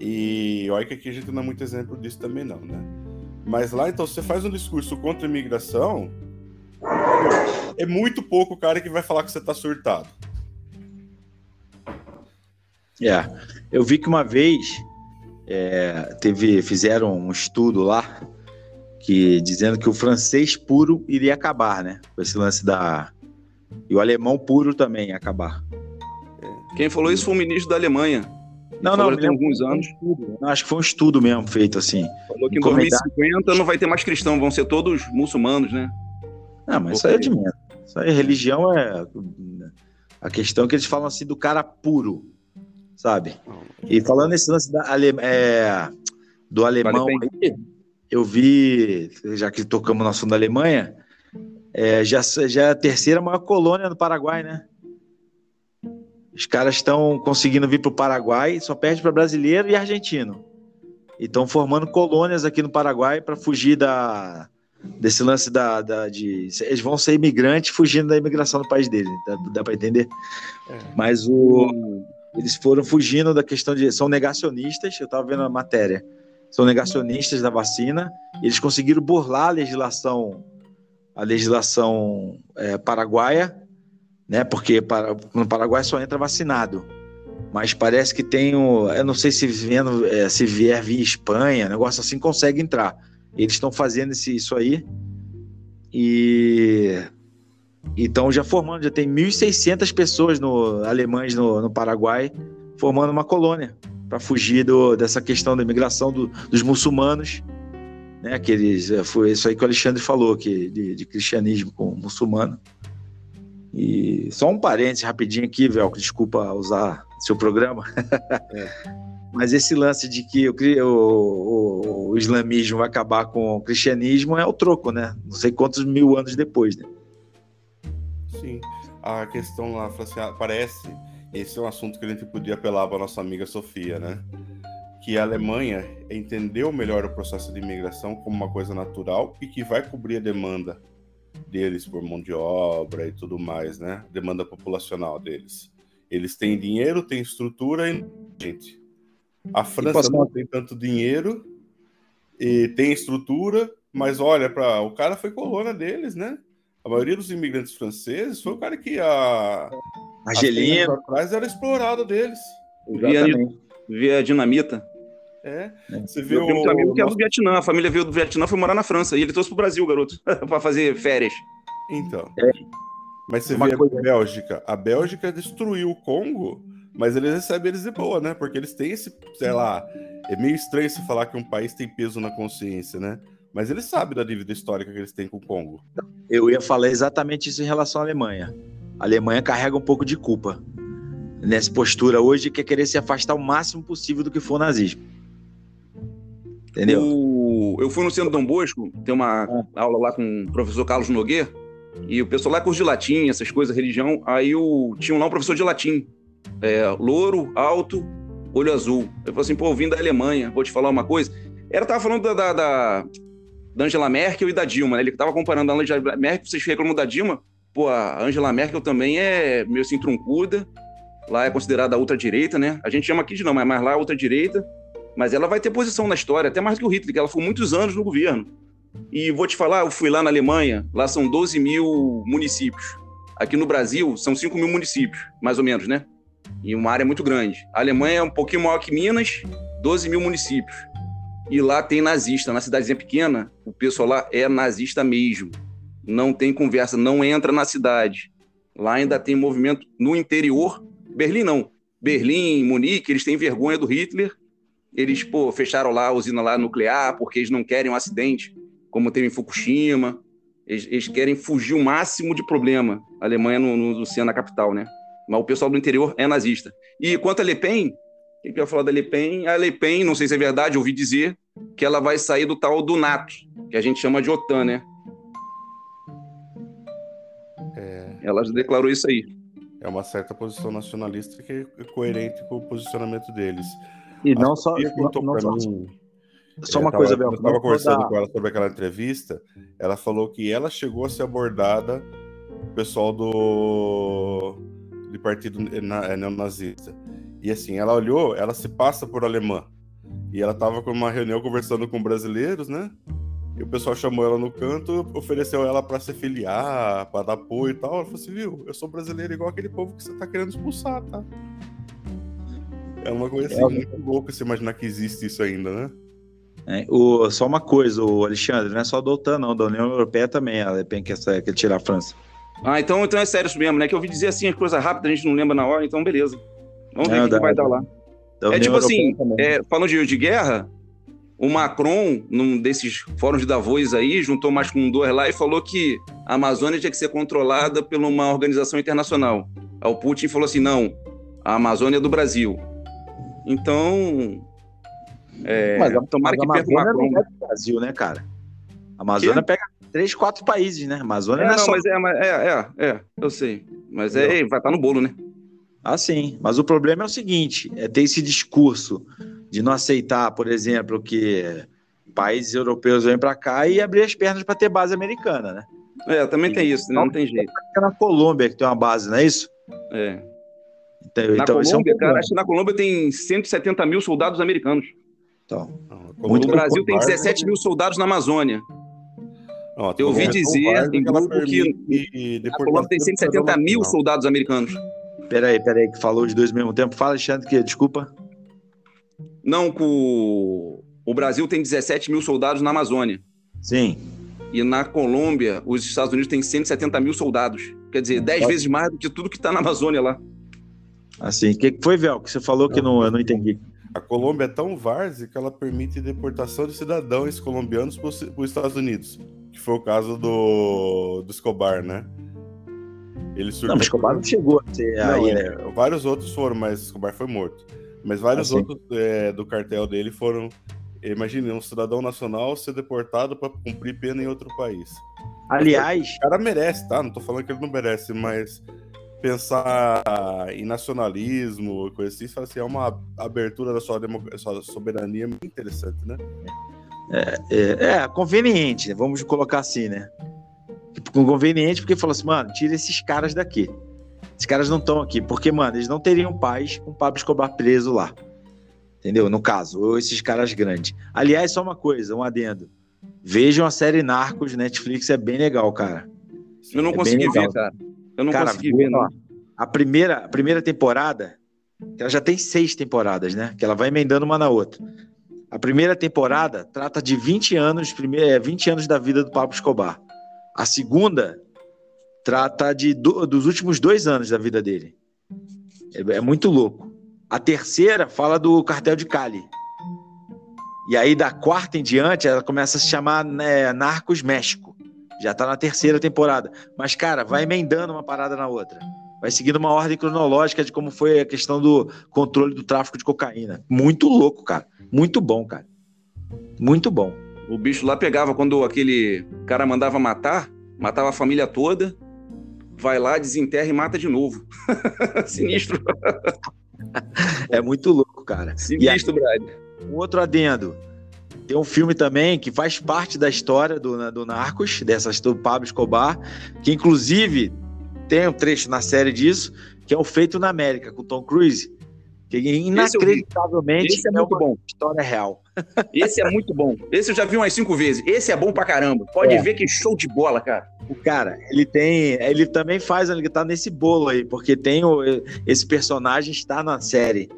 E olha que aqui a gente não é muito exemplo disso também, não, né? Mas lá, então, você faz um discurso contra a imigração, é muito pouco o cara que vai falar que você tá surtado. É, eu vi que uma vez é, teve, fizeram um estudo lá que dizendo que o francês puro iria acabar, né? Com esse lance da e o alemão puro também ia acabar. Quem falou isso foi o ministro da Alemanha. Não, não, tem alguns anos. Um acho que foi um estudo mesmo feito assim. Falou que em 2050 não vai ter mais cristão, vão ser todos muçulmanos, né? Não, mas isso aí é de menos. Isso aí, religião é a questão que eles falam assim do cara puro, sabe? E falando nesse lance da ale... é... do alemão, eu vi, já que tocamos no assunto da Alemanha, é, já, já é a terceira maior colônia do Paraguai, né? Os caras estão conseguindo vir para o Paraguai, só perde para brasileiro e argentino. E estão formando colônias aqui no Paraguai para fugir da, desse lance da, da, de. Eles vão ser imigrantes fugindo da imigração do país deles, dá, dá para entender? É. Mas o, eles foram fugindo da questão de. São negacionistas, eu estava vendo a matéria. São negacionistas da vacina, eles conseguiram burlar a legislação, a legislação é, paraguaia né? Porque para, no Paraguai só entra vacinado. Mas parece que tem o. Eu não sei se, vendo, é, se vier via Espanha, negócio assim, consegue entrar. Eles estão fazendo esse, isso aí. E. Então já formando, já tem 1.600 pessoas no, alemães no, no Paraguai formando uma colônia para fugir do, dessa questão da imigração do, dos muçulmanos, né? Aqueles, é, foi isso aí que o Alexandre falou, que, de, de cristianismo com muçulmano. E só um parênteses rapidinho aqui, Velco, desculpa usar seu programa. É. Mas esse lance de que o, o, o, islamismo vai acabar com o cristianismo é o troco, né? Não sei quantos mil anos depois, né? Sim. A questão lá, assim, ah, parece, esse é um assunto que a gente podia apelar para nossa amiga Sofia, né? Que a Alemanha entendeu melhor o processo de imigração como uma coisa natural e que vai cobrir a demanda deles por mão de obra e tudo mais, né? Demanda populacional deles. Eles têm dinheiro, têm estrutura e gente. A França não tem tanto dinheiro e tem estrutura, mas olha para o cara foi colônia deles, né? A maioria dos imigrantes franceses foi o cara que a Argelina atrás era explorado deles. Via, via dinamita. É. é. Você vê o. Tem um amigo que é do Vietnã. A família veio do Vietnã, foi morar na França. E ele trouxe pro Brasil, garoto, para fazer férias. Então. É. Mas você Uma vê coisa... a Bélgica. A Bélgica destruiu o Congo, mas eles recebem eles de boa, né? Porque eles têm esse, sei lá. É meio estranho se falar que um país tem peso na consciência, né? Mas eles sabem da dívida histórica que eles têm com o Congo. Eu ia falar exatamente isso em relação à Alemanha. A Alemanha carrega um pouco de culpa nessa postura hoje, que é querer se afastar o máximo possível do que for o nazismo. Entendeu? O... Eu fui no centro Dom Bosco, tem uma é. aula lá com o professor Carlos Nogueira, e o pessoal lá curso de latim, essas coisas, religião. Aí o... tinha lá um professor de latim, é, louro, alto, olho azul. Eu falei assim, pô, vim da Alemanha, vou te falar uma coisa. Ela tava falando da, da, da, da Angela Merkel e da Dilma, né? Ele tava comparando a Angela Merkel, vocês reclamam da Dilma, pô, a Angela Merkel também é meio assim truncuda, lá é considerada ultradireita, né? A gente chama aqui de não, mas lá é ultradireita mas ela vai ter posição na história, até mais do que o Hitler, que ela foi muitos anos no governo. E vou te falar, eu fui lá na Alemanha, lá são 12 mil municípios. Aqui no Brasil, são 5 mil municípios, mais ou menos, né? E uma área muito grande. A Alemanha é um pouquinho maior que Minas, 12 mil municípios. E lá tem nazista. Na cidadezinha pequena, o pessoal lá é nazista mesmo. Não tem conversa, não entra na cidade. Lá ainda tem movimento no interior. Berlim não. Berlim, Munique, eles têm vergonha do Hitler. Eles, pô, fecharam lá a usina lá nuclear porque eles não querem um acidente, como teve em Fukushima. Eles, eles querem fugir o máximo de problema. A Alemanha no, no, no na capital, né? Mas o pessoal do interior é nazista. E quanto a Le Pen, o que eu ia falar da Le Pen? A Le Pen, não sei se é verdade, ouvi dizer que ela vai sair do tal do NATO, que a gente chama de OTAN, né? É... Ela já declarou isso aí. É uma certa posição nacionalista que é coerente com o posicionamento deles. E não só. Não, não só mim, só uma tava, coisa, Bel. Eu estava conversando da... com ela sobre aquela entrevista. Ela falou que ela chegou a ser abordada pessoal do de partido é, neonazista. E assim, ela olhou, ela se passa por alemã. E ela estava com uma reunião conversando com brasileiros, né? E o pessoal chamou ela no canto, ofereceu ela para se filiar, para dar apoio e tal. Ela falou assim: viu, eu sou brasileiro igual aquele povo que você tá querendo expulsar, tá? É uma coisa assim, é, muito louca você imaginar que existe isso ainda, né? É, o, só uma coisa, o Alexandre, não é só da OTAN, não, da União Europeia também, ela tem que, quer tirar a França. Ah, então, então é sério isso mesmo, né? Que eu ouvi dizer assim, as coisas rápidas, a gente não lembra na hora, então beleza. Vamos ver o que, vai dar lá. É tipo assim, é, falando de, de guerra, o Macron, num desses fóruns de Davos aí, juntou mais com dois lá e falou que a Amazônia tinha que ser controlada por uma organização internacional. Aí o Putin falou assim: não, a Amazônia é do Brasil. Então. É, mas, tomara mas que perca o Macron. Não é do Brasil, né, cara? A Amazônia que? pega três, quatro países, né? A Amazônia é, não é não, só... mas é, é, é, é, eu sei. Mas é, vai estar tá no bolo, né? Ah, sim. Mas o problema é o seguinte: é ter esse discurso de não aceitar, por exemplo, que países europeus vêm para cá e abrir as pernas para ter base americana, né? É, também e, tem isso, né? não tem jeito. Na Colômbia que tem uma base, não é isso? É. Então, na então, Colômbia, é um cara, acho que na Colômbia tem 170 mil soldados americanos. Então, o Brasil tem 17 mil soldados na Amazônia. Ó, eu ouvi dizer em grupo que a Colômbia tem 170 mil soldados americanos. Peraí, peraí, que falou de dois ao mesmo tempo. Fala, Alexandre, que desculpa. Não, o, o Brasil tem 17 mil soldados na Amazônia. Sim. E na Colômbia, os Estados Unidos têm 170 mil soldados. Quer dizer, 10 vezes mais do que tudo que está na Amazônia lá. Assim, o que foi, Vel, que você falou que não, eu não entendi? A Colômbia é tão várzea que ela permite deportação de cidadãos colombianos para os Estados Unidos. Que foi o caso do, do Escobar, né? Ele surgiu. Não, mas Escobar não chegou a ser não, aí, né? Vários outros foram, mas Escobar foi morto. Mas vários assim. outros é, do cartel dele foram. Imagine, um cidadão nacional ser deportado para cumprir pena em outro país. Aliás. O cara merece, tá? Não tô falando que ele não merece, mas pensar em nacionalismo, coisa assim, assim é uma abertura da sua, sua soberania muito interessante, né? É, é, é, conveniente, vamos colocar assim, né? conveniente, porque falou assim, mano, tira esses caras daqui. Esses caras não estão aqui, porque, mano, eles não teriam paz com o Pablo Escobar preso lá. Entendeu? No caso, ou esses caras grandes. Aliás, só uma coisa, um adendo. Vejam a série Narcos, Netflix, é bem legal, cara. Eu não é consegui ver, cara. Eu não cara, consegui ver, não. A primeira, a primeira temporada, ela já tem seis temporadas, né? Que ela vai emendando uma na outra. A primeira temporada trata de 20 anos, 20 é, anos da vida do Pablo Escobar. A segunda trata de, do, dos últimos dois anos da vida dele. É, é, muito louco. A terceira fala do cartel de Cali. E aí, da quarta em diante, ela começa a se chamar né, Narcos México. Já tá na terceira temporada. Mas, cara, vai emendando uma parada na outra. Vai seguindo uma ordem cronológica de como foi a questão do controle do tráfico de cocaína. Muito louco, cara. Muito bom, cara. Muito bom. O bicho lá pegava quando aquele cara mandava matar, matava a família toda, vai lá, desenterra e mata de novo. Sinistro. é muito louco, cara. Sinistro, Brad. Um outro adendo. Tem um filme também que faz parte da história do, do Narcos, dessas do Pablo Escobar, que inclusive tem um trecho na série disso, que é o Feito na América, com Tom Cruise. Que inacreditavelmente Esse é muito uma bom. história real. Esse é muito bom. Esse eu já vi umas cinco vezes. Esse é bom pra caramba. Pode É. ver que show de bola, cara. O cara, ele tem. Ele também faz, ele tá nesse bolo aí, porque tem o, esse personagem está na série.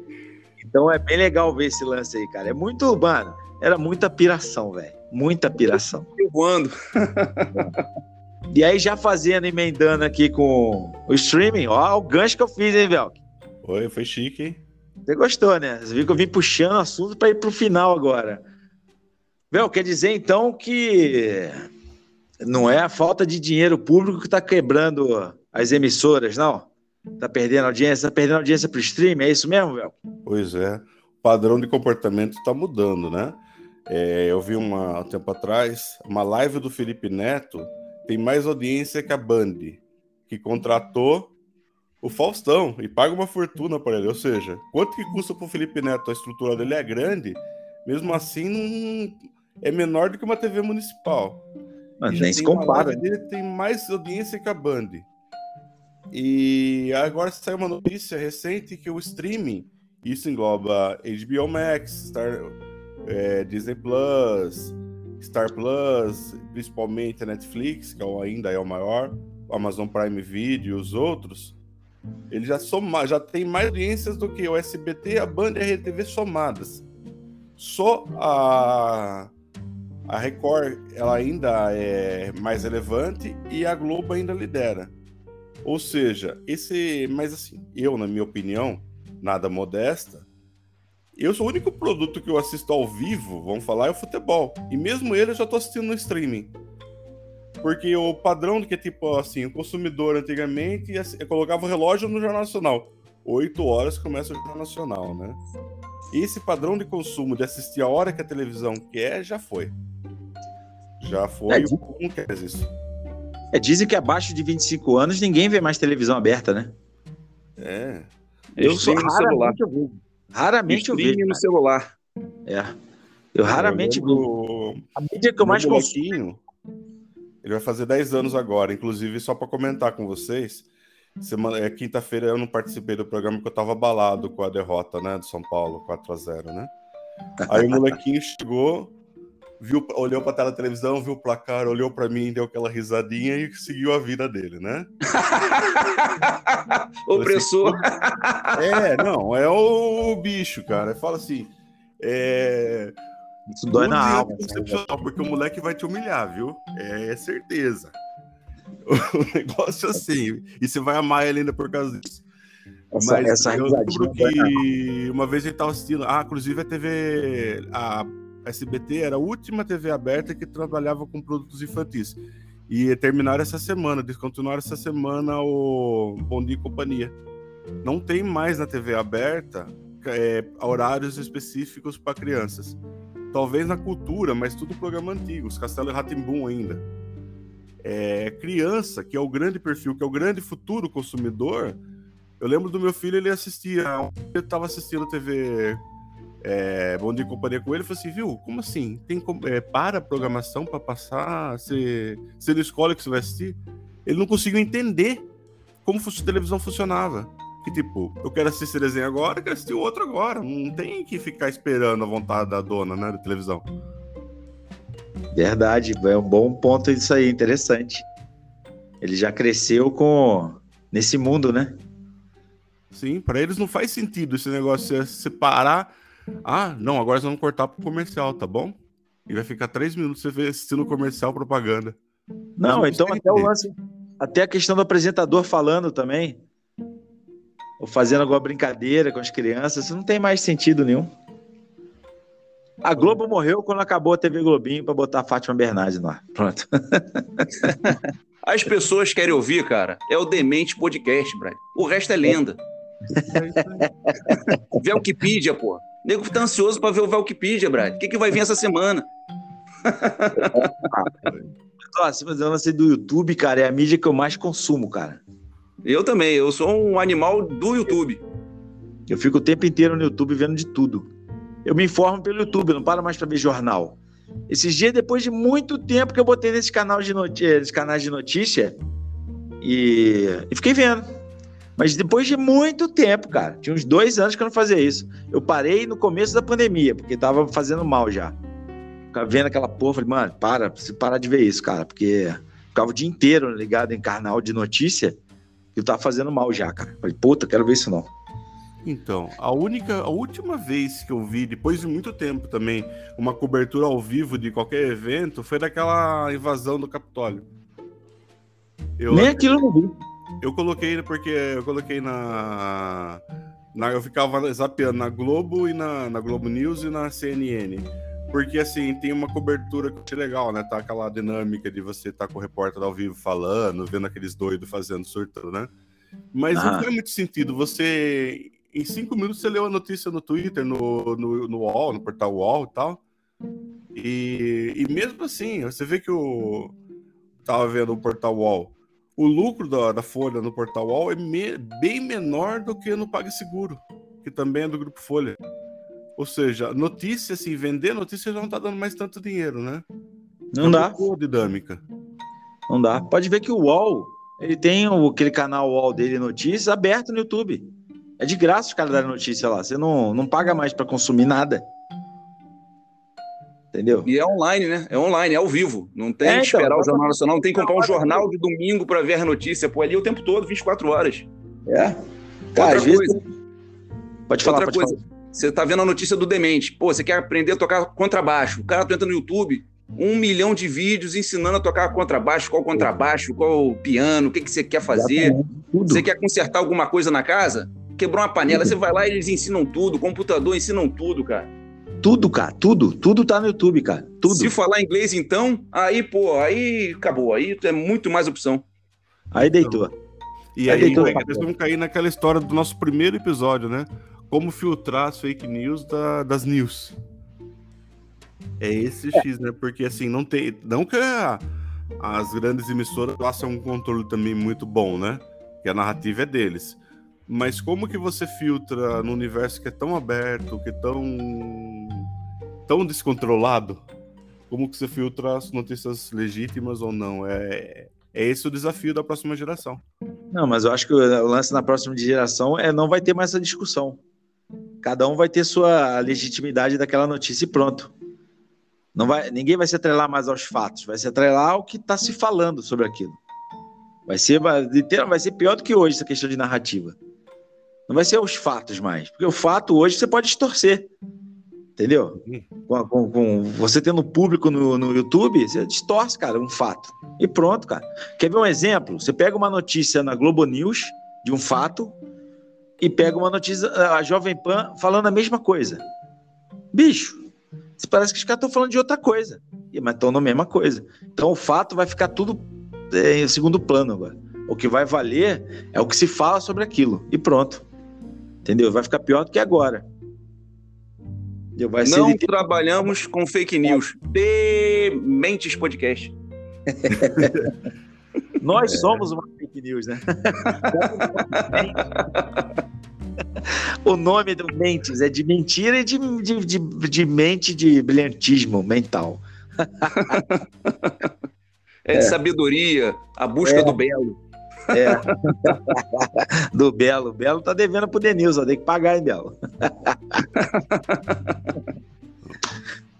Então é bem legal ver esse lance aí, cara. É muito, mano, era muita piração, velho. Muita piração. Eu voando. E aí, já fazendo, emendando aqui com o streaming, ó, o gancho que eu fiz, hein, Velk? Oi, foi chique, hein? Você gostou, né? Você viu que eu vim puxando o assunto para ir pro final agora. Vel, quer dizer então que não é a falta de dinheiro público que está quebrando as emissoras, não? Tá perdendo audiência, tá perdendo audiência pro stream, é isso mesmo, Vel? Pois é. O padrão de comportamento está mudando, né? É, eu vi uma, um tempo atrás uma live do Felipe Neto tem mais audiência que a Band, que contratou o Faustão e paga uma fortuna para ele. Ou seja, quanto que custa para o Felipe Neto? A estrutura dele é grande, mesmo assim não é menor do que uma TV municipal. Mas nem se compara. que tem mais audiência que a Band. E agora saiu uma notícia recente que o streaming, isso engloba HBO Max, Star, é, Disney Plus, Star Plus, principalmente a Netflix, que é ainda é o maior, Amazon Prime Video e os outros, ele já, soma, já tem mais audiências do que o SBT, a Band e a RTV somadas. Só a, a Record ela ainda é mais relevante e a Globo ainda lidera. Ou seja, esse. Mas assim, eu, na minha opinião, nada modesta, eu sou o único produto que eu assisto ao vivo, vamos falar, é o futebol. E mesmo ele eu já tô assistindo no streaming. Porque o padrão que é tipo assim, o consumidor antigamente eu colocava o relógio no Jornal Nacional. Oito horas começa o Jornal Nacional, né? Esse padrão de consumo de assistir a hora que a televisão quer já foi. Já foi, É, o não quer isso. É, dizem que abaixo de 25 anos ninguém vê mais televisão aberta, né? É. Eu sou no celular. raramente eu vejo. Raramente eu vejo. no celular. É. Eu raramente Eu lembro- A mídia que eu mais consumo. Ele vai fazer 10 anos agora, inclusive só para comentar com vocês. Semana, é, quinta-feira eu não participei do programa porque eu tava abalado com a derrota, né, do São Paulo, 4 a 0 né? Aí o molequinho chegou, viu, olhou pra tela da televisão, viu o placar, olhou para mim, deu aquela risadinha e seguiu a vida dele, né? Opressor. É, não, é o bicho, cara. Fala assim, é, Isso dói na alma. excepcional, porque o moleque vai te humilhar, viu? É, é certeza. O negócio é assim. E você vai amar ele ainda por causa disso. Essa, Mas essa eu risadinha lembro que uma vez ele tava assistindo. Ah, inclusive a TV. A SBT era a última TV aberta que trabalhava com produtos infantis. E terminaram essa semana, descontinuaram essa semana o Bom Dia e Companhia. Não tem mais na TV aberta é, horários específicos para crianças. Talvez na cultura, mas tudo programa antigo, os Castelo e Ratimbum ainda. É, criança, que é o grande perfil, que é o grande futuro consumidor. Eu lembro do meu filho, ele assistia, eu tava assistindo TV é, Bom Dia e Companhia com ele, falei assim, viu, como assim? Tem é, para a programação para passar, você, você não escolhe o que você vai assistir? Ele não conseguiu entender como a televisão funcionava. Que tipo, eu quero assistir esse desenho agora, eu quero assistir o outro agora. Não tem que ficar esperando a vontade da dona, né, da televisão. Verdade, é um bom ponto isso aí, interessante. Ele já cresceu com nesse mundo, né? Sim, para eles não faz sentido esse negócio de separar. Ah, não, agora nós vamos cortar pro comercial, tá bom? E vai ficar três minutos você assistindo comercial propaganda. Não, não então até o lance, até a questão do apresentador falando também, ou fazendo alguma brincadeira com as crianças, isso não tem mais sentido nenhum. A Globo morreu quando acabou a TV Globinho para botar a Fátima Bernardes ar. Pronto. As pessoas querem ouvir, cara, é o Demente Podcast, Brad. O resto é lenda. Velquipedia, pô. O nego tá ansioso pra ver o Velquipedia, Brad. O que, que vai vir essa semana? Ó, se fazer lance do YouTube, cara, é a mídia que eu mais consumo, cara. Eu também, eu sou um animal do YouTube. Eu fico o tempo inteiro no YouTube vendo de tudo. Eu me informo pelo YouTube, eu não paro mais para ver jornal. Esses dias, depois de muito tempo que eu botei nesse canal de noti- eh, canais de notícia e, e fiquei vendo. Mas depois de muito tempo, cara. Tinha uns dois anos que eu não fazia isso. Eu parei no começo da pandemia, porque tava fazendo mal já. Ficava vendo aquela porra, falei, mano, para, preciso parar de ver isso, cara. Porque ficava o dia inteiro ligado em canal de notícia que eu tava fazendo mal já, cara. Falei, puta, quero ver isso não. Então, a única, a última vez que eu vi, depois de muito tempo também, uma cobertura ao vivo de qualquer evento foi daquela invasão do Capitólio. Eu, Nem aquilo eu não vi. Eu coloquei porque eu coloquei na, na eu ficava zapeando na Globo e na, na Globo News e na CNN. Porque assim, tem uma cobertura que eu achei legal, né? Tá aquela dinâmica de você estar tá com o repórter ao vivo falando, vendo aqueles doidos fazendo surto, né? Mas Ah. não faz muito sentido. Você, em cinco minutos, você leu a notícia no Twitter, no, no, no UOL, no portal UOL e tal. E, e mesmo assim, você vê que o. Tava vendo o portal UOL. O lucro da, da Folha no portal UOL é me- bem menor do que no PagSeguro, que também é do Grupo Folha. Ou seja, notícia, assim, vender notícia já não tá dando mais tanto dinheiro, né? Não Já dá, mudou a dinâmica. não dá. Pode ver que o UOL, ele tem aquele canal UOL dele notícias aberto no YouTube. É de graça os caras darem notícia lá. Você não, não paga mais pra consumir nada. Entendeu? E é online, né? É online, é ao vivo. Não tem É, que então, esperar o bota- Jornal Nacional, não tem que comprar um jornal de domingo para ver a notícia. Pô, ali o tempo todo, 24 horas. É. Cara, Outra às vezes. coisa, Pode falar, outra pode coisa. falar. Você tá vendo a notícia do demente. Pô, você quer aprender a tocar contrabaixo. O cara tu entra no YouTube, um milhão de vídeos ensinando a tocar contrabaixo, qual contrabaixo, qual piano, o que, que você quer fazer. Tudo. Você quer consertar alguma coisa na casa? Quebrou uma panela, você vai lá e eles ensinam tudo, computador ensinam tudo, cara. Tudo, cara. Tudo. Tudo tá no YouTube, cara. Tudo. Se falar inglês, então, aí, pô, aí acabou. Aí é muito mais opção. Aí deitou. E Aí aí, deitou nós vamos cair naquela história do nosso primeiro episódio, né? Como filtrar as fake news da- das news. É esse X, né? Porque assim, não tem. Não que a- as grandes emissoras façam um controle também muito bom, né? Que a narrativa é deles. Mas como que você filtra no universo que é tão aberto, que é tão. tão descontrolado? Como que você filtra as notícias legítimas ou não? É, é esse o desafio da próxima geração. Não, mas eu acho que o lance na próxima geração é não vai ter mais essa discussão. Cada um vai ter sua legitimidade daquela notícia e pronto. Não vai, ninguém vai se atrelar mais aos fatos, vai se atrelar ao que está se falando sobre aquilo. Vai ser, vai ser pior do que hoje essa questão de narrativa. Não vai ser os fatos mais, porque o fato hoje você pode distorcer, entendeu? Com, com- com você tendo público no, no YouTube, você distorce, cara, um fato. E pronto, cara. Quer ver um exemplo? Você pega uma notícia na Globo News de um fato e pega uma notícia, a Jovem Pan falando a mesma coisa. Bicho, parece que os caras estão falando de outra coisa, mas estão na mesma coisa. Então o fato vai ficar tudo é, em segundo plano agora. O que vai valer é o que se fala sobre aquilo. E pronto. Entendeu? Vai ficar pior do que agora. Entendeu? Vai ser Não trabalhamos com fake news. Dementes Podcast. Nós somos uma fake news, né? o nome do Mentes é de mentira e de, de, de, de mente de brilhantismo mental. É de sabedoria, a busca É. do belo. É. do Belo. O Belo tá devendo pro Denilson, tem que pagar, hein, Belo?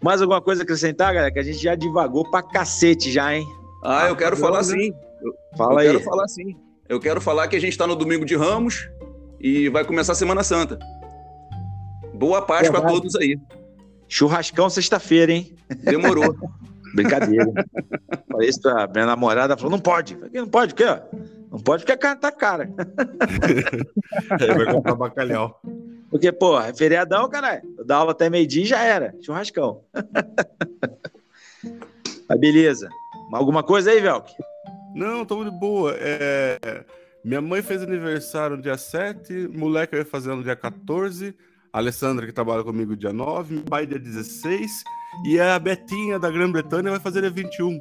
Mais alguma coisa a acrescentar, galera? Que a gente já divagou pra cacete já, hein? Ah, eu quero falar sim. Fala eu aí. quero falar sim. Eu quero falar que a gente está no domingo de Ramos e vai começar a Semana Santa. Boa Páscoa a Verdade. todos aí. Churrascão sexta-feira, hein? Demorou. Brincadeira. Falei isso pra minha namorada, falou, não pode. Falei, não pode, o quê? Não pode porque a carne tá cara. Aí vai comprar bacalhau. Porque, pô, é feriadão, caralho. Eu dou aula até meio-dia e já era. Churrascão. Mas beleza. Alguma coisa aí, Velk? Não, tamo de boa. É, Minha mãe fez aniversário no dia 7, moleque vai fazer no dia 14, a Alessandra, que trabalha comigo, dia 9, meu pai, dia 16, e a Betinha, da Grã-Bretanha, vai fazer dia 21.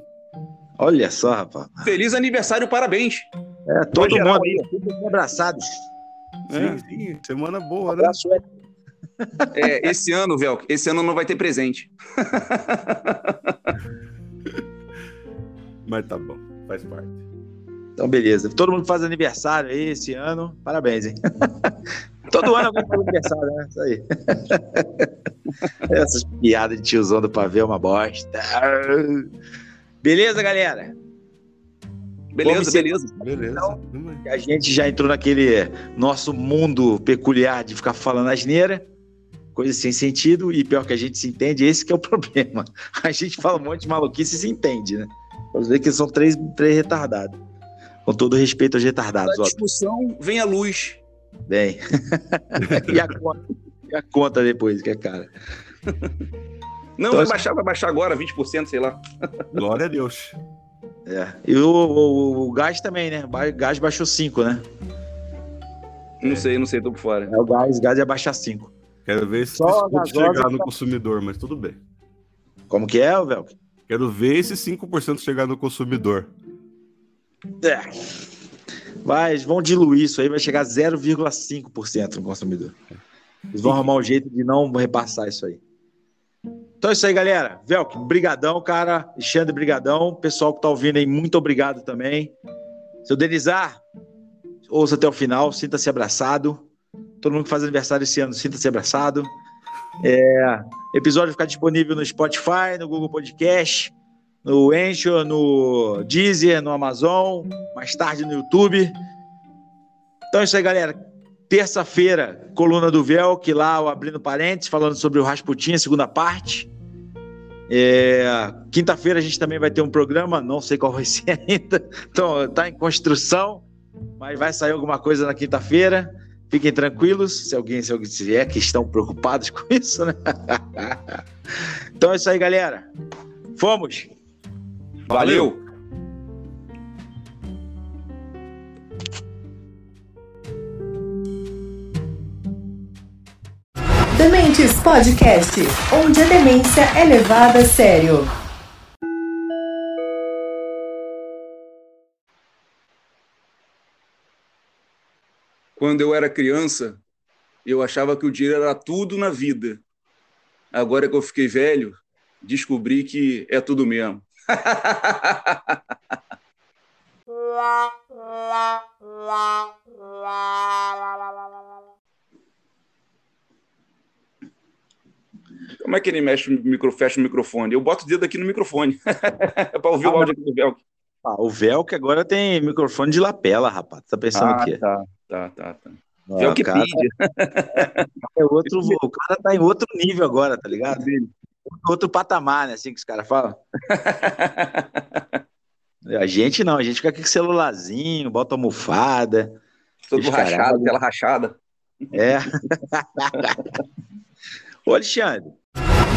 Olha só, rapaz. Feliz aniversário, parabéns. É, todo mundo aí, todos abraçados. Sim, sim, semana boa, né? Abraço, é. É, esse ano, Velk, esse ano não vai ter presente. Mas tá bom, faz parte. Então, beleza. Todo mundo faz aniversário aí esse ano. Parabéns, hein? Todo ano alguém faz aniversário, né? Isso aí. Essas piadas de tiozão do pavê é uma bosta. Beleza, galera? Beleza, beleza. Beleza. Então, A gente já entrou naquele nosso mundo peculiar de ficar falando asneira, coisa sem sentido, e pior que a gente se entende, esse que é o problema. A gente fala um monte de maluquice e se entende, né? Vamos ver que são três, três retardados. Com todo respeito aos retardados, Da ó. discussão vem a luz. Bem. e, a conta, e a conta depois, que é cara. Não, Então, vai assim- baixar, vai baixar agora, 20%, sei lá. Glória a Deus. É. E o, o- o gás também, né? O gás baixou 5, né? Não sei, não sei, tô por fora. É, o gás, o gás ia baixar 5. Quero ver se Só isso chegar no tá- consumidor, mas tudo bem. Como que é, Velk? Quero ver esse 5% chegar no consumidor. É. Mas vão diluir isso aí, vai chegar a 0,5% no consumidor. Eles vão arrumar um jeito de não repassar isso aí. Então é isso aí, galera. Velk, brigadão, cara. Alexandre, brigadão. Pessoal que tá ouvindo aí, muito obrigado também. Seu Denizar, ouça até o final, sinta-se abraçado. Todo mundo que faz aniversário esse ano, sinta-se abraçado. É, episódio ficar disponível no Spotify, no Google Podcast, no Anchor, no Deezer, no Amazon, mais tarde no YouTube. Então é isso aí, galera. Terça-feira, coluna do Velk, lá o abrindo parênteses, falando sobre o Rasputin, a segunda parte. É, Quinta-feira a gente também vai ter um programa, não sei qual vai ser ainda, então tá em construção, mas vai sair alguma coisa na quinta-feira. Fiquem tranquilos, se alguém, se alguém é que estão preocupados com isso, né? então é isso aí, galera. Fomos! Valeu! Dementes Podcast, onde a demência é levada a sério. Quando eu era criança, eu achava que o dinheiro era tudo na vida. Agora que eu fiquei velho, descobri que é tudo mesmo. Como é que ele mexe o micro, fecha o microfone? Eu boto o dedo aqui no microfone. é para ouvir o Ah, áudio aqui do Velcro. Ah, o Velk agora tem microfone de lapela, rapaz. Tá pensando o quê? tá, tá, tá, tá. Ah, o, cara é outro, o cara tá em outro nível agora, tá ligado? Outro patamar, né? Assim que os caras falam. A gente não, a gente fica aqui com celularzinho, bota almofada. Todo rachado, tela rachada. É. Ô, Alexandre,